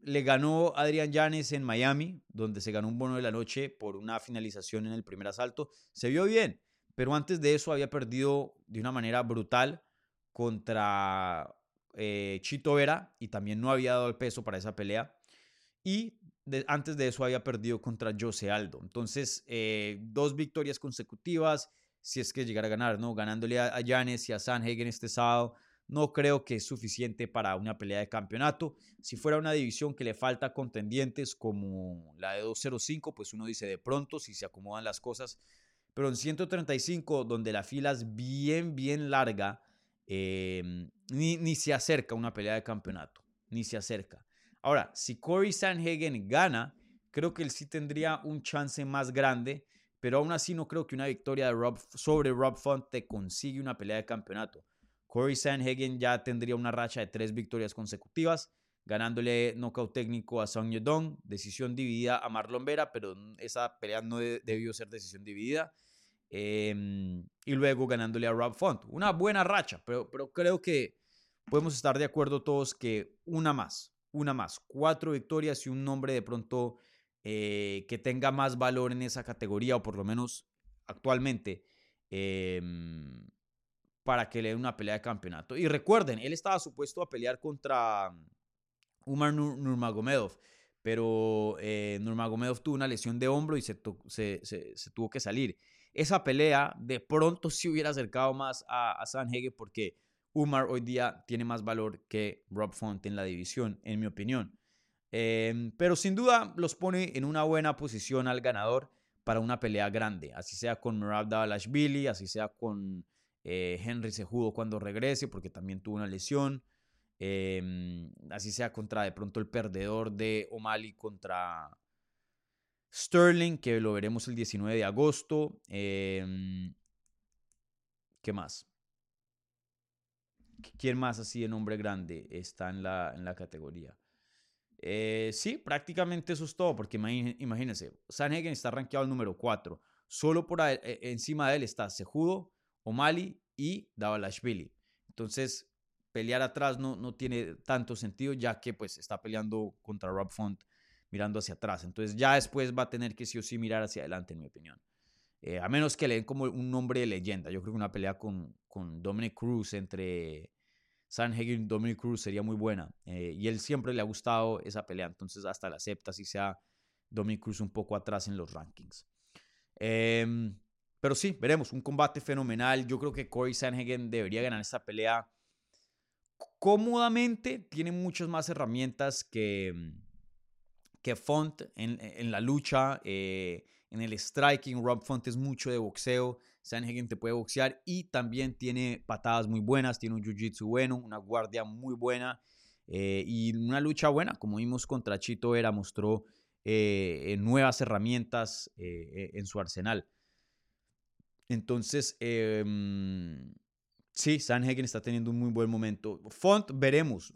le ganó a Adrian Yanes en Miami, donde se ganó un bono de la noche por una finalización en el primer asalto. Se vio bien, pero antes de eso había perdido de una manera brutal contra eh, Chito Vera y también no había dado el peso para esa pelea. Y antes de eso había perdido contra Jose Aldo. Entonces, eh, dos victorias consecutivas, si es que llegara a ganar, ¿no? Ganándole a Janes y a Sanhagen este sábado, no creo que es suficiente para una pelea de campeonato. Si fuera una división que le falta contendientes como la de 205, pues uno dice de pronto, si se acomodan las cosas. Pero en 135, donde la fila es bien, bien larga, Em, ni, se acerca una pelea de campeonato, ni se acerca. Ahora, si Corey Sanhagen gana, creo que él sí tendría un chance más grande, pero aún así no creo que una victoria de Rob, sobre Rob Font te consigue una pelea de campeonato. Corey Sanhagen ya tendría una racha de tres victorias consecutivas, ganándole nocaut técnico a Song Yedong, decisión dividida a Marlon Vera, pero esa pelea no debió ser decisión dividida. Em, y luego ganándole a Rob Font. Una buena racha, pero, pero creo que podemos estar de acuerdo todos que una más, una más, cuatro victorias y un nombre de pronto eh, que tenga más valor en esa categoría, o por lo menos actualmente, em, para que le dé una pelea de campeonato. Y recuerden, él estaba supuesto a pelear contra Umar Nurmagomedov, pero eh, Nurmagomedov tuvo una lesión de hombro y se, se, tuvo que salir. Esa pelea de pronto sí hubiera acercado más a, a Sanhege porque Umar hoy día tiene más valor que Rob Font en la división, en mi opinión. Em, pero sin duda los pone en una buena posición al ganador para una pelea grande, así sea con Merab Billy, así sea con eh, Henry Sejudo cuando regrese, porque también tuvo una lesión, em, así sea contra de pronto el perdedor de O'Malley contra Sterling, que lo veremos el 19 de agosto. Em, ¿Qué más? ¿Quién más así de nombre grande está en la, en la categoría? Eh, sí, prácticamente eso es todo, porque imagínense, Sanhagen está rankeado al número 4. Solo por e, encima de él está Sejudo, O'Malley y Davalashvili. Entonces, pelear atrás no, no tiene tanto sentido, ya que pues está peleando contra Rob Font mirando hacia atrás. Entonces, ya después va a tener que sí o sí mirar hacia adelante, en mi opinión. Eh, a menos que le den como un nombre de leyenda. Yo creo que una pelea con, con Dominic Cruz entre Sanhagen y Dominic Cruz sería muy buena. Eh, y él siempre le ha gustado esa pelea, entonces hasta la acepta si sea Dominic Cruz un poco atrás en los rankings. Em, pero sí, veremos, un combate fenomenal. Yo creo que Corey Sanhagen debería ganar esta pelea cómodamente. Tiene muchas más herramientas que, que Font en, la lucha. Eh, en el striking, Rob Font es mucho de boxeo. Sanhagen te puede boxear y también tiene patadas muy buenas, tiene un jiu-jitsu bueno, una guardia muy buena eh, y una lucha buena. Como vimos contra Chito Vera, mostró eh, nuevas herramientas eh, en su arsenal. Entonces, em, sí, Sanhagen está teniendo un muy buen momento. Font, veremos.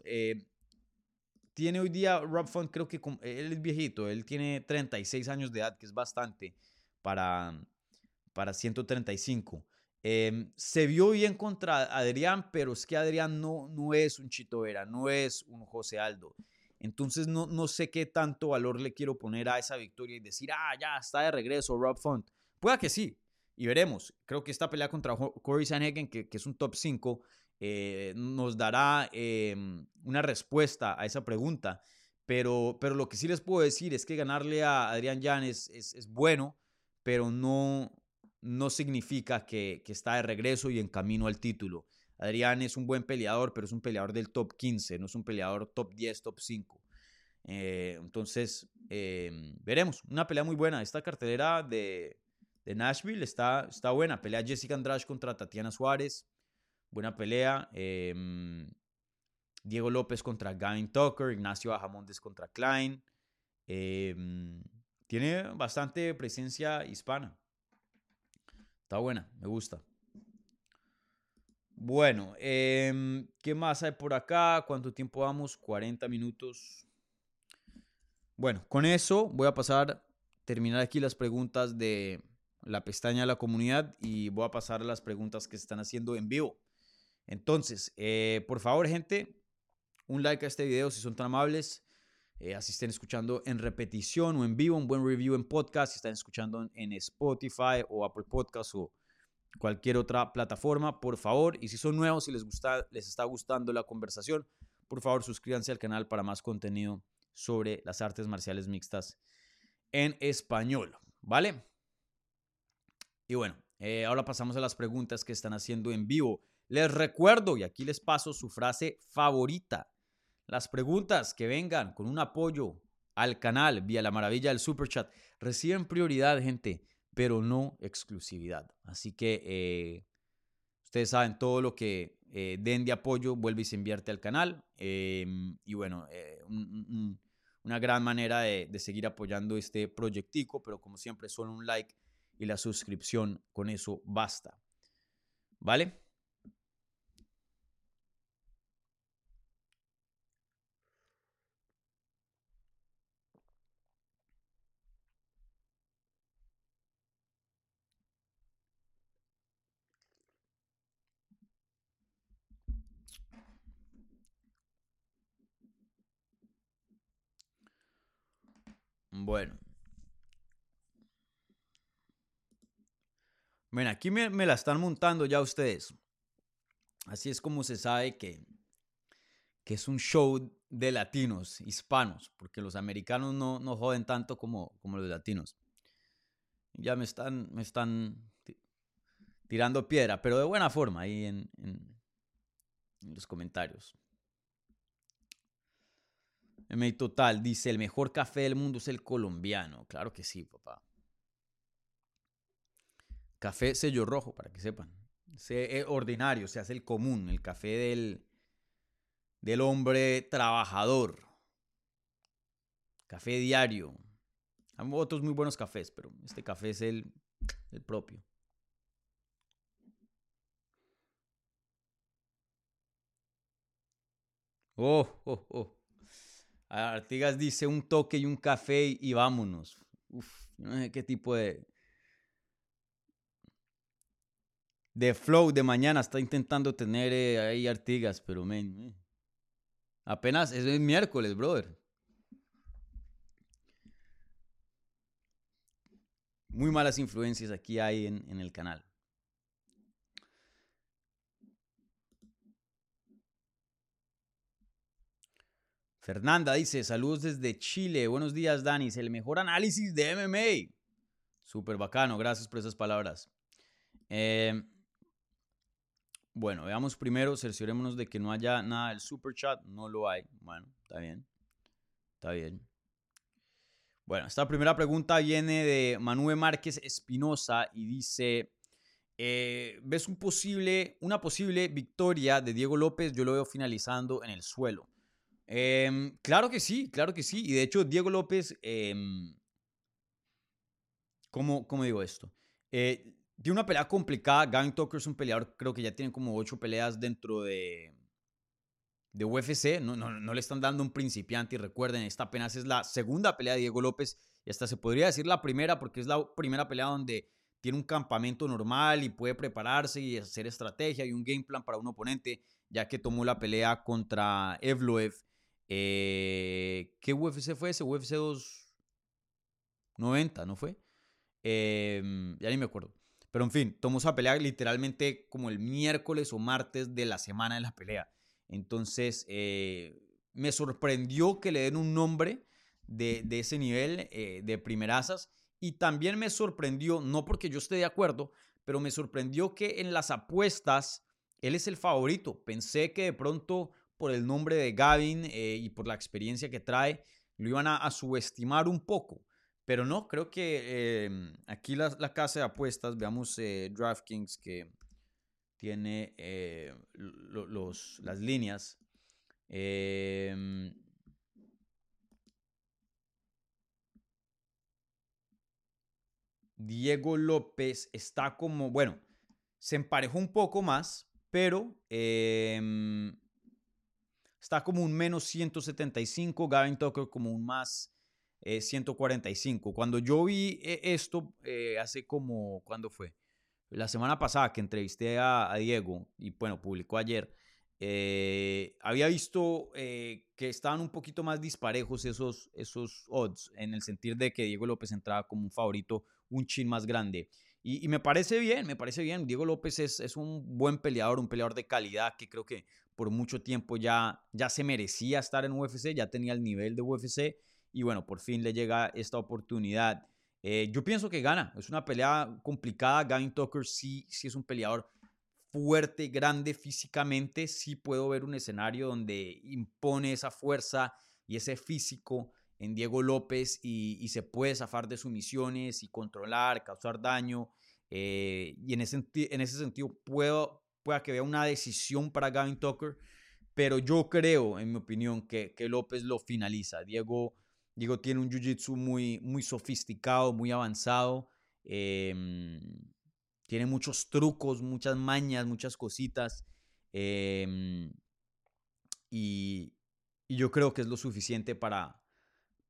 Tiene hoy día Rob Font, creo que él es viejito, él tiene 36 años de edad, que es bastante para, para 135. Em, se vio bien contra Adrián, pero es que Adrián no, no es un Chito Vera, no es un José Aldo. Entonces no, no sé qué tanto valor le quiero poner a esa victoria y decir, ah, ya está de regreso Rob Font. Pueda que sí, y veremos. Creo que esta pelea contra Corey Sanhagen, que, que es un top 5, eh, nos dará em, una respuesta a esa pregunta. Pero, pero lo que sí les puedo decir es que ganarle a Adrián Jan es, bueno, pero no, no significa que, está de regreso y en camino al título. Adrián es un buen peleador, pero es un peleador del top 15, no es un peleador top 10, top 5. Eh, entonces, em, veremos. Una pelea muy buena. Esta cartelera de, Nashville está, está buena. Pelea Jessica Andrade contra Tatiana Suárez. Buena pelea. Em, Diego López contra Gavin Tucker. Ignacio Bajamontes contra Klein. Em, tiene bastante presencia hispana. Está buena, me gusta. Bueno, em, ¿qué más hay por acá? ¿Cuánto tiempo vamos? 40 minutos. Bueno, con eso voy a pasar, terminar aquí las preguntas de la pestaña de la comunidad y voy a pasar a las preguntas que se están haciendo en vivo. Entonces, eh, por favor, gente, un like a este video si son tan amables. Eh, así estén escuchando en repetición o en vivo, un buen review en podcast, si están escuchando en, Spotify o Apple Podcasts o cualquier otra plataforma, por favor, y si son nuevos y les, gusta, les está gustando la conversación, por favor suscríbanse al canal para más contenido sobre las artes marciales mixtas en español, ¿vale? Y bueno, eh, ahora pasamos a las preguntas que están haciendo en vivo. Les recuerdo, y aquí les paso su frase favorita las preguntas que vengan con un apoyo al canal vía la maravilla del super chat reciben prioridad, gente, pero no exclusividad. Así que eh, ustedes saben todo lo que eh, den de apoyo vuelve y se invierte al canal. Em, y bueno, eh, una gran manera de, seguir apoyando este proyectico, pero como siempre, solo un like y la suscripción. Con eso basta. ¿Vale? Bueno. Bueno, aquí me, la están montando ya ustedes. Así es como se sabe que, que es un show de latinos, hispanos, porque los americanos no, no joden tanto como, como los latinos. Ya me están, me están tirando piedra, pero de buena forma ahí en los comentarios. MA Total dice, el mejor café del mundo es el colombiano. Claro que sí, papá. Café sello rojo, para que sepan. Es ordinario, se hace el común, el café del, del hombre trabajador. Café diario. Hay otros muy buenos cafés, pero este café es el, el propio. Oh, oh, oh. Artigas dice un toque y un café y vámonos. Uf, no sé qué tipo de. De flow de mañana está intentando tener eh, ahí Artigas, pero men. Eh. Apenas es miércoles, brother. Muy malas influencias aquí hay en el canal. Fernanda dice, saludos desde Chile. Buenos días, Danis. El mejor análisis de MMA. Súper bacano. Gracias por esas palabras. Eh, bueno, veamos primero, cerciorémonos de que no haya nada del super chat. No lo hay. Bueno, está bien. Está bien. Bueno, esta primera pregunta viene de Manuel Márquez Espinosa y dice, eh, ¿ves un posible, una posible victoria de Diego López? Yo lo veo finalizando en el suelo. Em, claro que sí, claro que sí. Y de hecho, Diego López, em, ¿cómo, digo esto? Eh, tiene una pelea complicada. Gavin Tucker es un peleador, creo que ya tiene como ocho peleas dentro de, de UFC. No, no, no le están dando un principiante. Y recuerden, esta apenas es la segunda pelea de Diego López. Y hasta se podría decir la primera, porque es la primera pelea donde tiene un campamento normal y puede prepararse y hacer estrategia y un game plan para un oponente, ya que tomó la pelea contra Evloev eh, ¿Qué UFC fue ese? UFC 290, ¿no fue? Em, ya ni me acuerdo. Pero en fin, tomó esa pelea literalmente como el miércoles o martes de la semana de la pelea. Entonces, eh, me sorprendió que le den un nombre de, ese nivel eh, de primerazas. Y también me sorprendió, no porque yo esté de acuerdo, pero me sorprendió que en las apuestas él es el favorito. Pensé que de pronto por el nombre de Gavin eh, y por la experiencia que trae, lo iban a, subestimar un poco. Pero no, creo que em, aquí la, casa de apuestas, veamos eh, DraftKings que tiene eh, los, las líneas. Em, Diego López está como, bueno, se emparejó un poco más, pero em, está como un menos 175, Gavin Tucker como un más 145. Eh, Cuando yo vi eh, esto eh, hace como, ¿cuándo fue? La semana pasada que entrevisté a, Diego y bueno, publicó ayer, había visto que estaban un poquito más disparejos esos, esos odds en el sentido de que Diego López entraba como un favorito un chin más grande. Y, me parece bien, me parece bien. Diego López es, es, un buen peleador, un peleador de calidad que creo que por mucho tiempo ya, ya se merecía estar en UFC, ya tenía el nivel de UFC y bueno, por fin le llega esta oportunidad. Eh, yo pienso que gana, es una pelea complicada, Gavin Tucker sí, sí es un peleador fuerte, grande físicamente, sí puedo ver un escenario donde impone esa fuerza y ese físico en Diego López y, se puede zafar de sumisiones y controlar, causar daño. Eh, y en ese, en ese sentido puedo, pueda que vea una decisión para Gavin Tucker, pero yo creo, en mi opinión, que, que López lo finaliza. Diego, Diego tiene un jiu-jitsu muy, muy sofisticado, muy avanzado. Em, tiene muchos trucos, muchas mañas, muchas cositas. Em, y, yo creo que es lo suficiente para,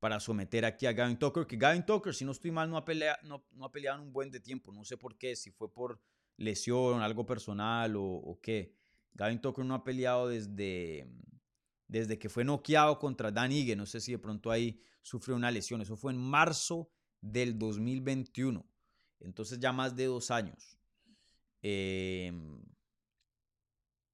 para someter aquí a Gavin Tucker. Que Gavin Tucker, si no estoy mal, no ha, peleado, no, ha peleado en un buen de tiempo. No sé por qué, si fue por lesión, algo personal o, qué. Gavin Tucker no ha peleado desde, desde que fue noqueado contra Dan Ige. No sé si de pronto ahí sufrió una lesión. Eso fue en marzo del 2021. Entonces ya más de dos años. Em,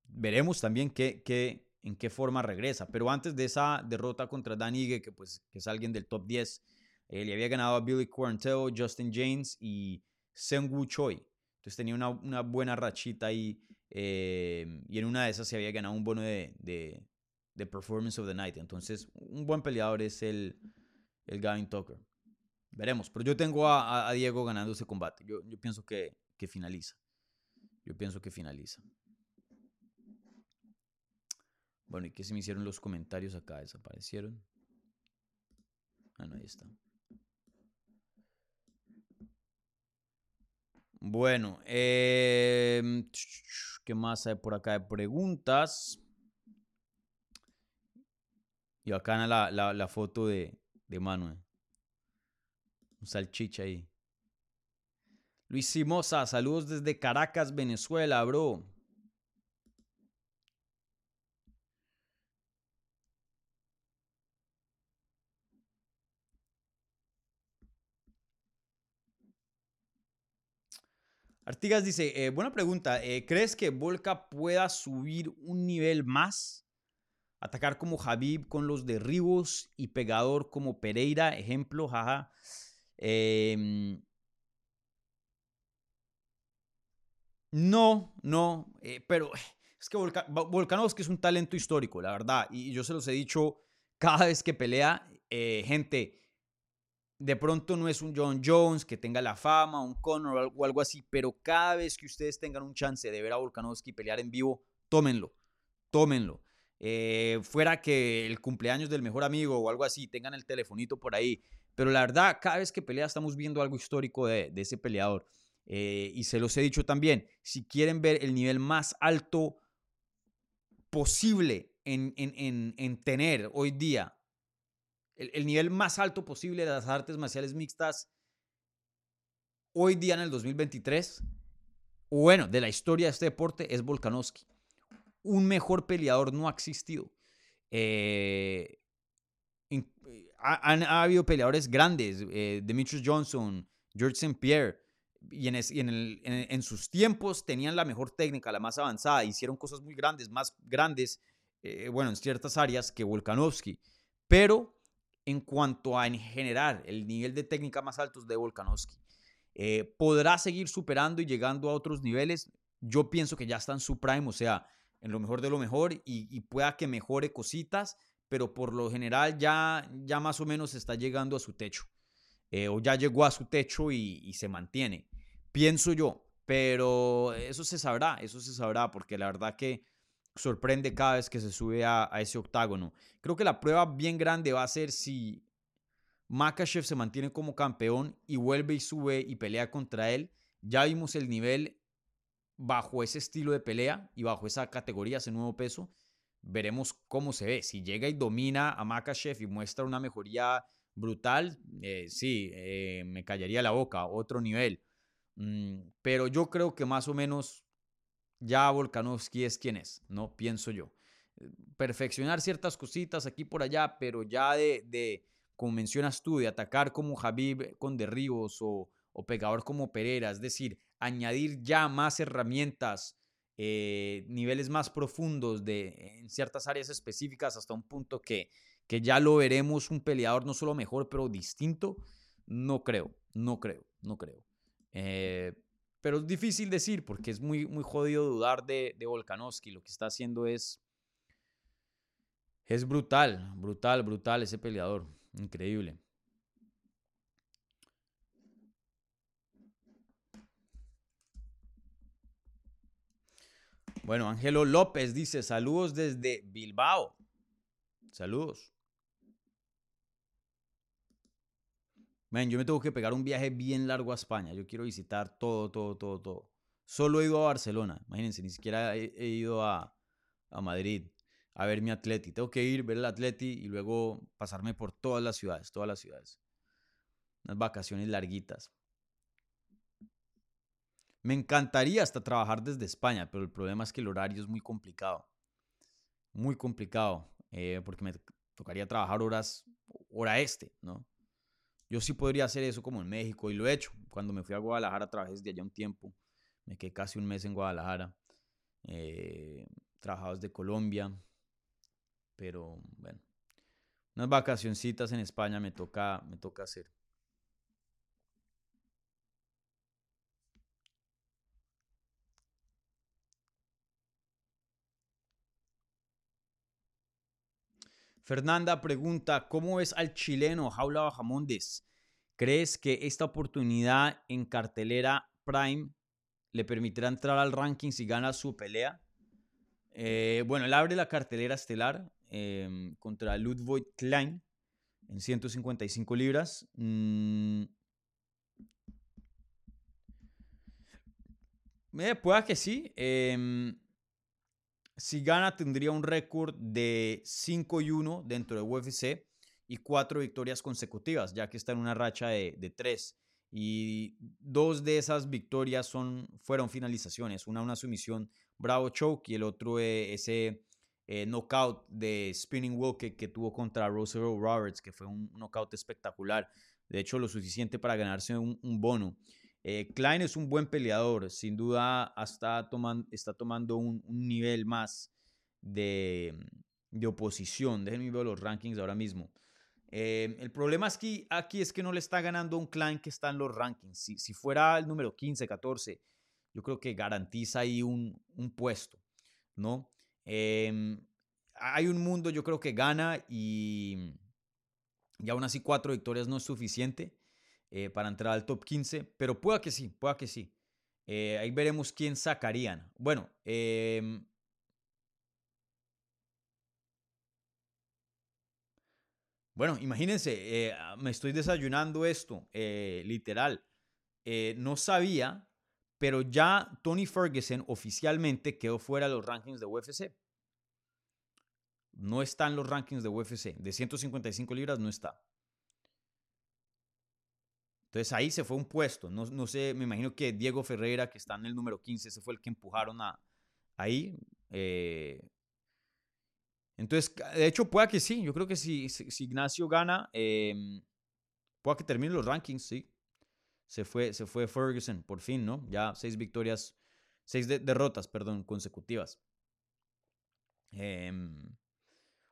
veremos también qué, en qué forma regresa. Pero antes de esa derrota contra Dan Ige, que, pues, que es alguien del top 10, eh, le había ganado a Billy Quarantello, Justin James y Seung Choi. Entonces tenía una, buena rachita ahí. Em, y en una de esas se había ganado un bono de, Performance of the Night. Entonces, un buen peleador es el, Gavin Tucker. Veremos. Pero yo tengo a, Diego ganando ese combate. Yo, yo pienso que, que finaliza. Yo pienso que finaliza. Bueno, ¿y qué se me hicieron los comentarios acá? ¿Desaparecieron? Ah, no, ahí está. Bueno, em, ¿qué más hay por acá de preguntas? Y acá la, la, la foto de, de Manuel. Un salchicha ahí. Luis Simosa, saludos desde Caracas, Venezuela, bro. Artigas dice, eh, buena pregunta, eh, ¿crees que Volca pueda subir un nivel más? Atacar como Javib con los derribos y pegador como Pereira, ejemplo, jaja. Em, no, no, eh, pero es que Volkanovski es un talento histórico, la verdad, y yo se los he dicho cada vez que pelea, gente, de pronto no es un John Jones que tenga la fama, un Conor o algo así, pero cada vez que ustedes tengan un chance de ver a Volkanovski pelear en vivo, tómenlo, tómenlo. Eh, fuera que el cumpleaños del mejor amigo o algo así, tengan el telefonito por ahí. Pero la verdad, cada vez que pelea estamos viendo algo histórico de, ese peleador. Eh, y se los he dicho también, si quieren ver el nivel más alto posible en, en tener hoy día el, nivel más alto posible de las artes marciales mixtas hoy día en el 2023, bueno, de la historia de este deporte es Volkanovski. Un mejor peleador no ha existido. Eh, ha, habido peleadores grandes, eh, Demetrius Johnson, George St. Pierre, y, en, sus tiempos tenían la mejor técnica, la más avanzada, hicieron cosas muy grandes, más grandes, eh, bueno, en ciertas áreas que Volkanovski. Pero en cuanto a en general el nivel de técnica más altos de Volkanovski. Eh, ¿Podrá seguir superando y llegando a otros niveles? Yo pienso que ya está en su prime, o sea, en lo mejor de lo mejor y, pueda que mejore cositas, pero por lo general ya, ya más o menos está llegando a su techo. Eh, o ya llegó a su techo y, y se mantiene. Pienso yo, pero eso se sabrá, eso se sabrá, porque la verdad que sorprende cada vez que se sube a, ese octágono. Creo que la prueba bien grande va a ser si Makachev se mantiene como campeón y vuelve y sube y pelea contra él. Ya vimos el nivel bajo ese estilo de pelea y bajo esa categoría, ese nuevo peso. Veremos cómo se ve. Si llega y domina a Makachev y muestra una mejoría brutal, eh, sí, eh, me callaría la boca, otro nivel. Mm, pero yo creo que más o menos ya Volkanovski es quien es, ¿no? Pienso yo. Perfeccionar ciertas cositas aquí por allá, pero ya de, de como mencionas tú, de atacar como Javib con derribos o, o pegador como Pereira, es decir, añadir ya más herramientas, eh, niveles más profundos de, en ciertas áreas específicas hasta un punto que, que ya lo veremos un peleador no solo mejor, pero distinto, no creo, no creo, no creo. Eh, pero es difícil decir porque es muy, muy jodido dudar de, de Volkanovski. Lo que está haciendo es, es brutal, brutal, brutal ese peleador. Increíble. Bueno, Ángelo López dice, saludos desde Bilbao. Saludos. Man, yo me tengo que pegar un viaje bien largo a España. Yo quiero visitar todo, todo, todo, todo. Solo he ido a Barcelona, imagínense, ni siquiera he, ido a, a, Madrid a ver mi Atleti. Tengo que ir, ver el Atleti y luego pasarme por todas las ciudades, todas las ciudades. Unas vacaciones larguitas. Me encantaría hasta trabajar desde España, pero el problema es que el horario es muy complicado. Muy complicado, eh, porque me tocaría trabajar horas, hora este, ¿no? Yo sí podría hacer eso como en México y lo he hecho. Cuando me fui a Guadalajara trabajé desde allá un tiempo. Me quedé casi un mes en Guadalajara. Eh, trabajado desde Colombia. Pero bueno, unas vacacioncitas en España me toca, me toca hacer. Fernanda pregunta, ¿cómo ves al chileno Jaula Bajamondes? ¿Crees que esta oportunidad en cartelera Prime le permitirá entrar al ranking si gana su pelea? Eh, bueno, él abre la cartelera estelar em, contra Ludwig Klein en 155 libras. Mm. Eh, pueda que sí. Si gana, tendría un récord de 5 y 1 dentro de UFC y 4 victorias consecutivas, ya que está en una racha de, de 3. Y dos de esas victorias son, fueron finalizaciones. Una, una sumisión Bravo Choke y el otro eh, ese eh, knockout de Spinning Wheel que, que, tuvo contra Roosevelt Roberts, que fue un knockout espectacular. De hecho, lo suficiente para ganarse un bono. Eh, Klein es un buen peleador, sin duda está, tomando, está tomando un, nivel más de, de oposición. Déjenme ver los rankings ahora mismo. Eh, el problema es que aquí es que no le está ganando un Klein que está en los rankings. Si, si fuera el número 15, 14, yo creo que garantiza ahí un, un puesto, ¿no? Em, hay un mundo, yo creo que gana y, y aún así cuatro victorias no es suficiente. Eh, para entrar al top 15, pero pueda que sí, pueda que sí. Eh, ahí veremos quién sacarían. Bueno, em, bueno, imagínense, eh, me estoy desayunando esto, literal. no sabía, pero ya Tony Ferguson oficialmente quedó fuera de los rankings de UFC. No está en los rankings de UFC. De 155 libras no está. Entonces ahí se fue un puesto. No, no, sé, me imagino que Diego Ferreira, que está en el número 15, ese fue el que empujaron a, ahí. Eh. entonces, de hecho, pueda que sí. Yo creo que si, si, Ignacio gana, eh, pueda que termine los rankings, sí. Se fue, se fue Ferguson, por fin, ¿no? Ya seis victorias, seis derrotas, perdón, consecutivas. Em,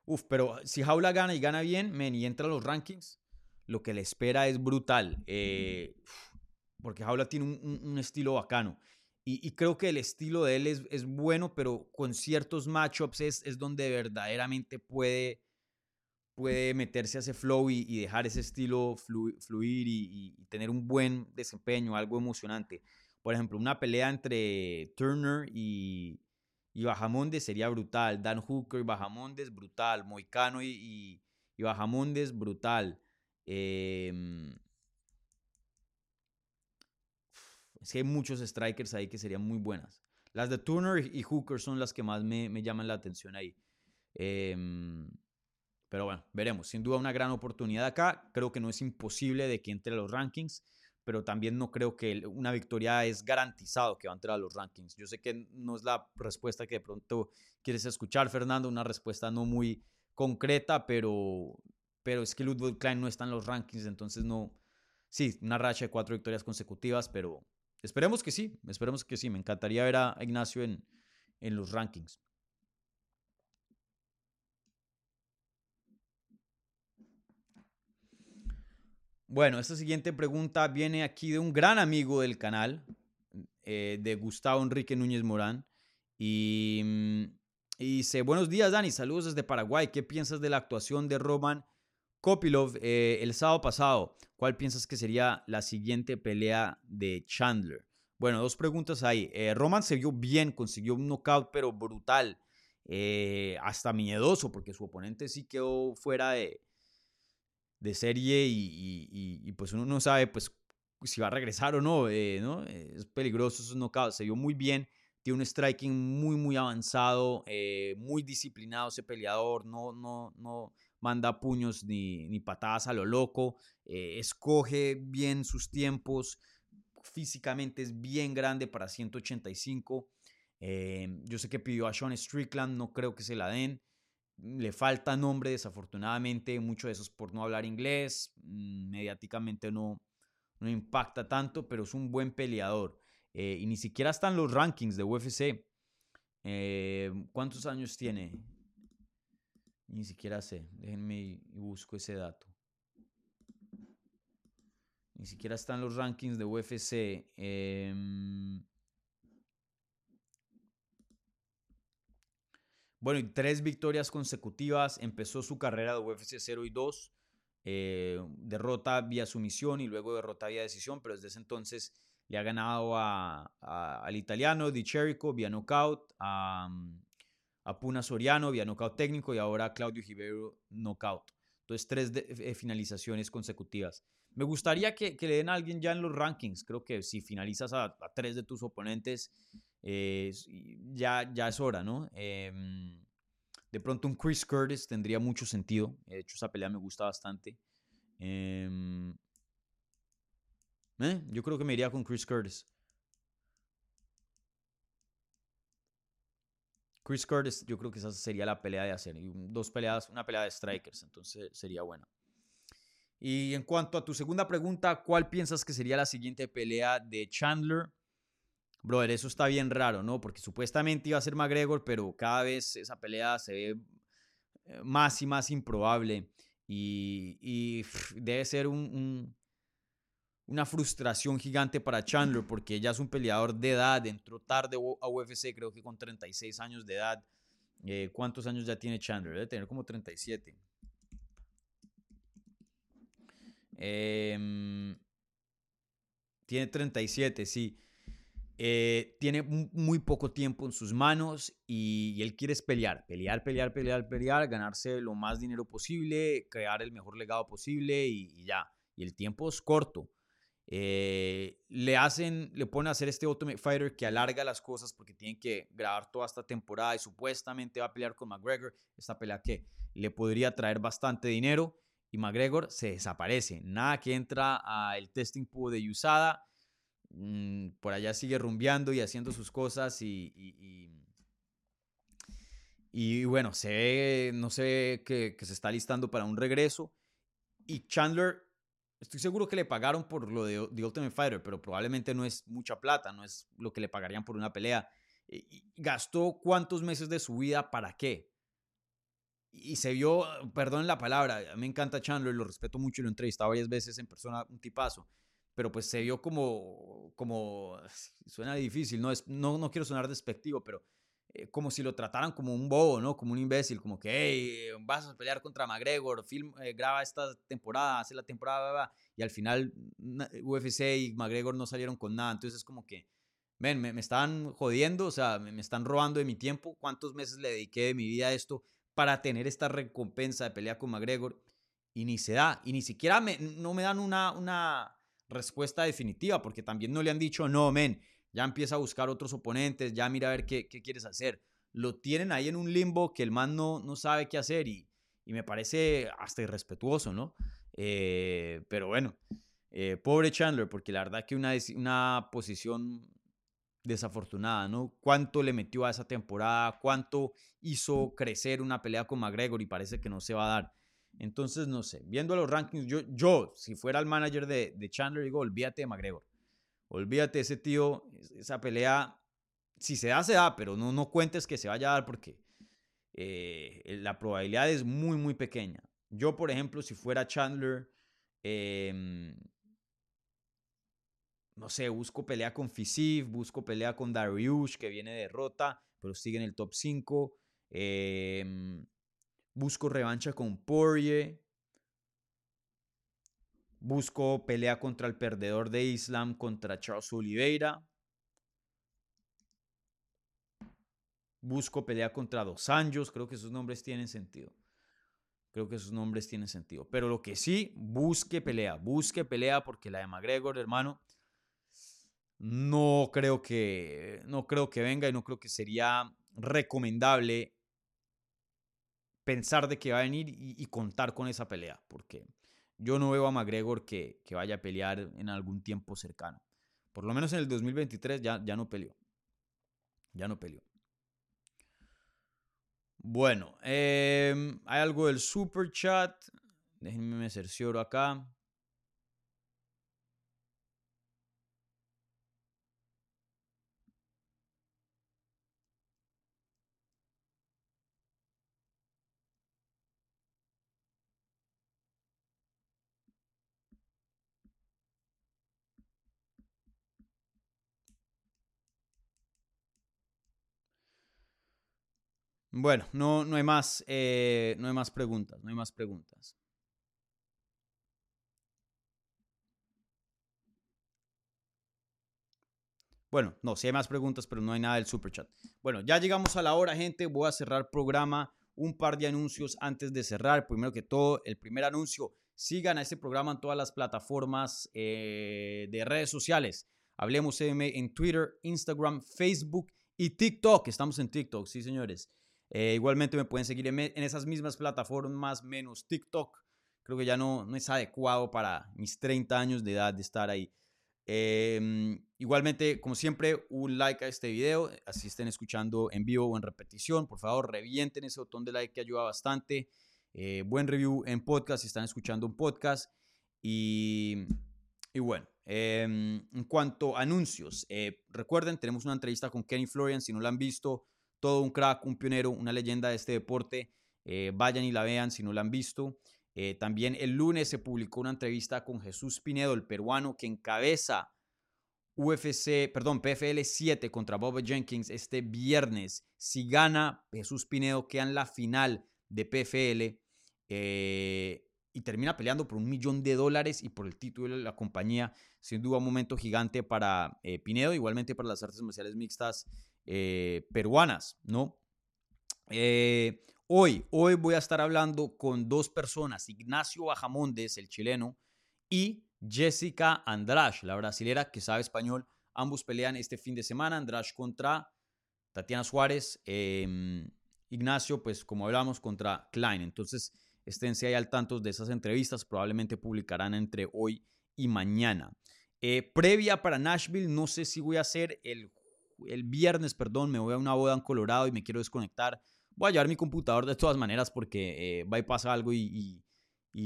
uf, pero si Jaula gana y gana bien, men, y entra a los rankings, lo que le espera es brutal. Eh, porque Jaula tiene un, estilo bacano. Y, creo que el estilo de él es, bueno, pero con ciertos matchups es, es donde verdaderamente puede, puede meterse a ese flow y, dejar ese estilo fluir y, tener un buen desempeño, algo emocionante. Por ejemplo, una pelea entre Turner y, y Bajamondes sería brutal. Dan Hooker y Bajamondes, brutal. Moicano y, y Bajamondes, brutal. Em, es que hay muchos strikers ahí que serían muy buenas. Las de Turner y Hooker son las que más me, llaman la atención ahí. Em, pero bueno, veremos. Sin duda una gran oportunidad acá. Creo que no es imposible de que entre a los rankings, pero también no creo que una victoria es garantizado que va a entrar a los rankings. Yo sé que no es la respuesta que de pronto quieres escuchar, Fernando, una respuesta no muy concreta, pero pero es que Ludwig Klein no está en los rankings, entonces no. Sí, una racha de cuatro victorias consecutivas, pero esperemos que sí, esperemos que sí. Me encantaría ver a Ignacio en, en los rankings. Bueno, esta siguiente pregunta viene aquí de un gran amigo del canal, eh, de Gustavo Enrique Núñez Morán. Y, mm, y, dice, buenos días Dani, saludos desde Paraguay. ¿Qué piensas de la actuación de Roman Kopilov, eh, el sábado pasado, ¿cuál piensas que sería la siguiente pelea de Chandler? Bueno, dos preguntas ahí. Eh, Roman se vio bien, consiguió un knockout, pero brutal, eh, hasta miedoso, porque su oponente sí quedó fuera de, de serie y, pues uno no sabe pues si va a regresar o no, ¿no? Es peligroso esos knockouts, se vio muy bien, tiene un striking muy, muy avanzado, muy disciplinado ese peleador, no, no, no manda puños ni, ni patadas a lo loco, eh, escoge bien sus tiempos, físicamente es bien grande para 185. yo sé que pidió a Sean Strickland, no creo que se la den le falta nombre, desafortunadamente, mucho de eso es por no hablar inglés, mm, mediáticamente no, no impacta tanto, pero es un buen peleador. Eh, y ni siquiera están los rankings de UFC. Eh, ¿Cuántos años tiene? Ni siquiera sé. Déjenme y busco ese dato. Ni siquiera están los rankings de UFC. Em, Bueno, y tres victorias consecutivas. Empezó su carrera de UFC 0 y 2. Eh, derrota vía sumisión y luego derrota vía decisión, pero desde ese entonces le ha ganado al italiano Di Cherico vía knockout, a, a, Puna Soriano vía knockout técnico y ahora a Claudio Gibero knockout. Entonces, tres eh, finalizaciones consecutivas. Me gustaría que, le den a alguien ya en los rankings. Creo que si finalizas a tres de tus oponentes, eh, ya, ya es hora, ¿no? Em, de pronto un Chris Curtis tendría mucho sentido. De hecho, esa pelea me gusta bastante. Em, eh, yo creo que me iría con Chris Curtis. Chris Curtis, yo creo que esa sería la pelea de hacer. Dos peleas, una pelea de strikers, entonces sería buena. Y en cuanto a tu segunda pregunta, ¿cuál piensas que sería la siguiente pelea de Chandler? brother, eso está bien raro, ¿no? Porque supuestamente iba a ser McGregor, pero cada vez esa pelea se ve eh, más y más improbable. Y, debe ser un, una frustración gigante para Chandler, porque ya es un peleador de edad, entró tarde a UFC, creo que con 36 años de edad. Eh, ¿Cuántos años ya tiene Chandler? Debe tener como 37. Em, tiene 37, sí. Eh, tiene muy poco tiempo en sus manos y, él quiere pelear, pelear, pelear, pelear, pelear, ganarse lo más dinero posible, crear el mejor legado posible y, ya. Y el tiempo es corto. Eh, le hacen, le ponen a hacer este Ultimate Fighter que alarga las cosas porque tienen que grabar toda esta temporada y supuestamente va a pelear con McGregor. Esta pelea que le podría traer bastante dinero y McGregor se desaparece. Nada que entra al testing pool de USADA Mm, por allá sigue rumbeando y haciendo sus cosas y, y, bueno, se no sé, que, se está listando para un regreso. Y Chandler, estoy seguro que le pagaron por lo de The Ultimate Fighter, pero probablemente no es mucha plata, no es lo que le pagarían por una pelea. Gastó cuántos meses de su vida para qué. Y se vio, perdón la palabra, me encanta Chandler, lo respeto mucho lo he entrevistado varias veces en persona, un tipazo pero pues se vio como, como suena difícil, no, es, no, no quiero sonar despectivo, pero eh, como si lo trataran como un bobo, ¿no? Como un imbécil, como que, hey, vas a pelear contra McGregor, film, eh, graba esta temporada, hace la temporada, y al final UFC y McGregor no salieron con nada, entonces es como que, ven, me, me están jodiendo, o sea, me, me, están robando de mi tiempo, cuántos meses le dediqué de mi vida a esto para tener esta recompensa de pelea con McGregor, y ni se da, y ni siquiera me, no me dan una... una respuesta definitiva, porque también no le han dicho, no, men, ya empieza a buscar otros oponentes, ya mira a ver qué, quieres hacer. Lo tienen ahí en un limbo que el man no, no sabe qué hacer y, me parece hasta irrespetuoso, ¿no? Eh, pero bueno, eh, pobre Chandler, porque la verdad que una, una posición desafortunada, ¿no? Cuánto le metió a esa temporada, cuánto hizo crecer una pelea con McGregor y parece que no se va a dar. Entonces, no sé, viendo los rankings, yo, yo si fuera el manager de, de Chandler, digo, olvídate de McGregor. Olvídate ese tío, esa pelea, si se da, se da, pero no, no cuentes que se vaya a dar porque eh, la probabilidad es muy, muy pequeña. Yo, por ejemplo, si fuera Chandler, em, no sé, busco pelea con Fisiv, busco pelea con Dariush, que viene de derrota, pero sigue en el top 5. Eh, Busco revancha con Poirier. Busco pelea contra el perdedor de Islam, contra Charles Oliveira. Busco pelea contra Dos Anjos. Creo que esos nombres tienen sentido. Creo que esos nombres tienen sentido. Pero lo que sí, busque pelea, busque pelea porque la de McGregor, hermano, no creo que no creo que venga y no creo que sería recomendable pensar de que va a venir y, contar con esa pelea, porque yo no veo a McGregor que, que, vaya a pelear en algún tiempo cercano. Por lo menos en el 2023 ya, ya no peleó. Ya no peleó. Bueno, em, hay algo del super chat. Déjenme me cercioro acá. Bueno, no, no, hay más, eh, no hay más preguntas, no hay más preguntas. Bueno, no, sí hay más preguntas, pero no hay nada del super chat. Bueno, ya llegamos a la hora, gente. Voy a cerrar programa. Un par de anuncios antes de cerrar. Primero que todo, el primer anuncio. Sigan a este programa en todas las plataformas eh, de redes sociales. Hablemos en Twitter, Instagram, Facebook y TikTok. Estamos en TikTok, sí, señores. Eh, igualmente me pueden seguir en, esas mismas plataformas menos TikTok. Creo que ya no, no es adecuado para mis 30 años de edad de estar ahí. Em, igualmente, como siempre, un like a este video. Así estén escuchando en vivo o en repetición. Por favor, revienten ese botón de like que ayuda bastante. Eh, buen review en podcast si están escuchando un podcast. Y, y bueno, em, en cuanto a anuncios, eh, recuerden, tenemos una entrevista con Kenny Florian. Si no la han visto, todo un crack, un pionero, una leyenda de este deporte. Eh, vayan y la vean si no la han visto. Eh, también el lunes se publicó una entrevista con Jesús Pinedo, el peruano que encabeza UFC, perdón, PFL 7 contra Bob Jenkins este viernes. Si gana Jesús Pinedo, queda en la final de PFL eh, y termina peleando por un millón de dólares y por el título de la compañía. Sin duda, un momento gigante para Pinedo, igualmente para las artes marciales mixtas eh, peruanas, ¿no? Eh, hoy, hoy voy a estar hablando con dos personas, Ignacio Bajamondes, el chileno, y Jessica Andrash, la brasilera que sabe español. Ambos pelean este fin de semana, Andrash contra Tatiana Suárez, em, Ignacio, pues como hablamos, contra Klein. Entonces, esténse ahí al tanto de esas entrevistas, probablemente publicarán entre hoy y mañana. Eh, previa para Nashville, no sé si voy a hacer el el viernes, perdón, me voy a una boda en Colorado y me quiero desconectar. Voy a llevar mi computador de todas maneras porque eh, va y pasa algo y,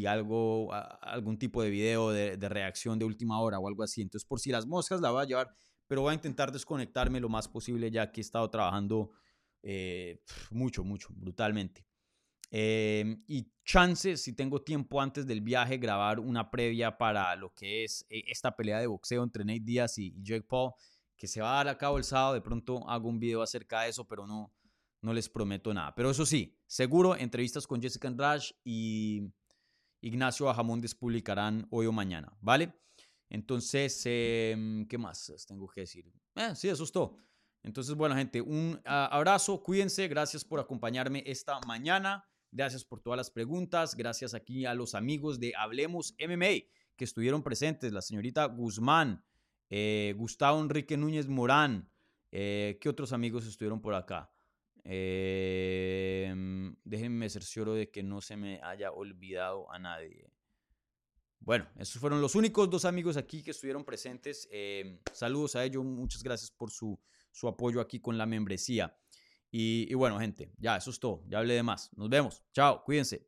algo, algún tipo de video de, reacción de última hora o algo así. Entonces, por si las moscas la voy a llevar, pero voy a intentar desconectarme lo más posible ya que he estado trabajando eh, mucho, mucho, brutalmente. Em, y chances, si tengo tiempo antes del viaje, grabar una previa para lo que es eh, esta pelea de boxeo entre Nate Diaz y Jake Paul que se va a dar a cabo el sábado. De pronto hago un video acerca de eso, pero no, no les prometo nada. Pero eso sí, seguro entrevistas con Jessica Andrade y Ignacio Bajamondes publicarán hoy o mañana, ¿vale? Entonces, em, ¿qué más tengo que decir? Eh, sí, eso es todo. Entonces, bueno, gente, un abrazo, cuídense, gracias por acompañarme esta mañana, gracias por todas las preguntas, gracias aquí a los amigos de Hablemos MMA que estuvieron presentes, la señorita Guzmán, eh, Gustavo Enrique Núñez Morán. Eh, ¿Qué otros amigos estuvieron por acá? Eh, déjenme cercioro de que no se me haya olvidado a nadie. Bueno, esos fueron los únicos dos amigos aquí que estuvieron presentes. Eh, saludos a ellos, muchas gracias por su, su apoyo aquí con la membresía. Y, bueno, gente, ya, eso es todo. Ya hablé de más. Nos vemos. Chao, cuídense.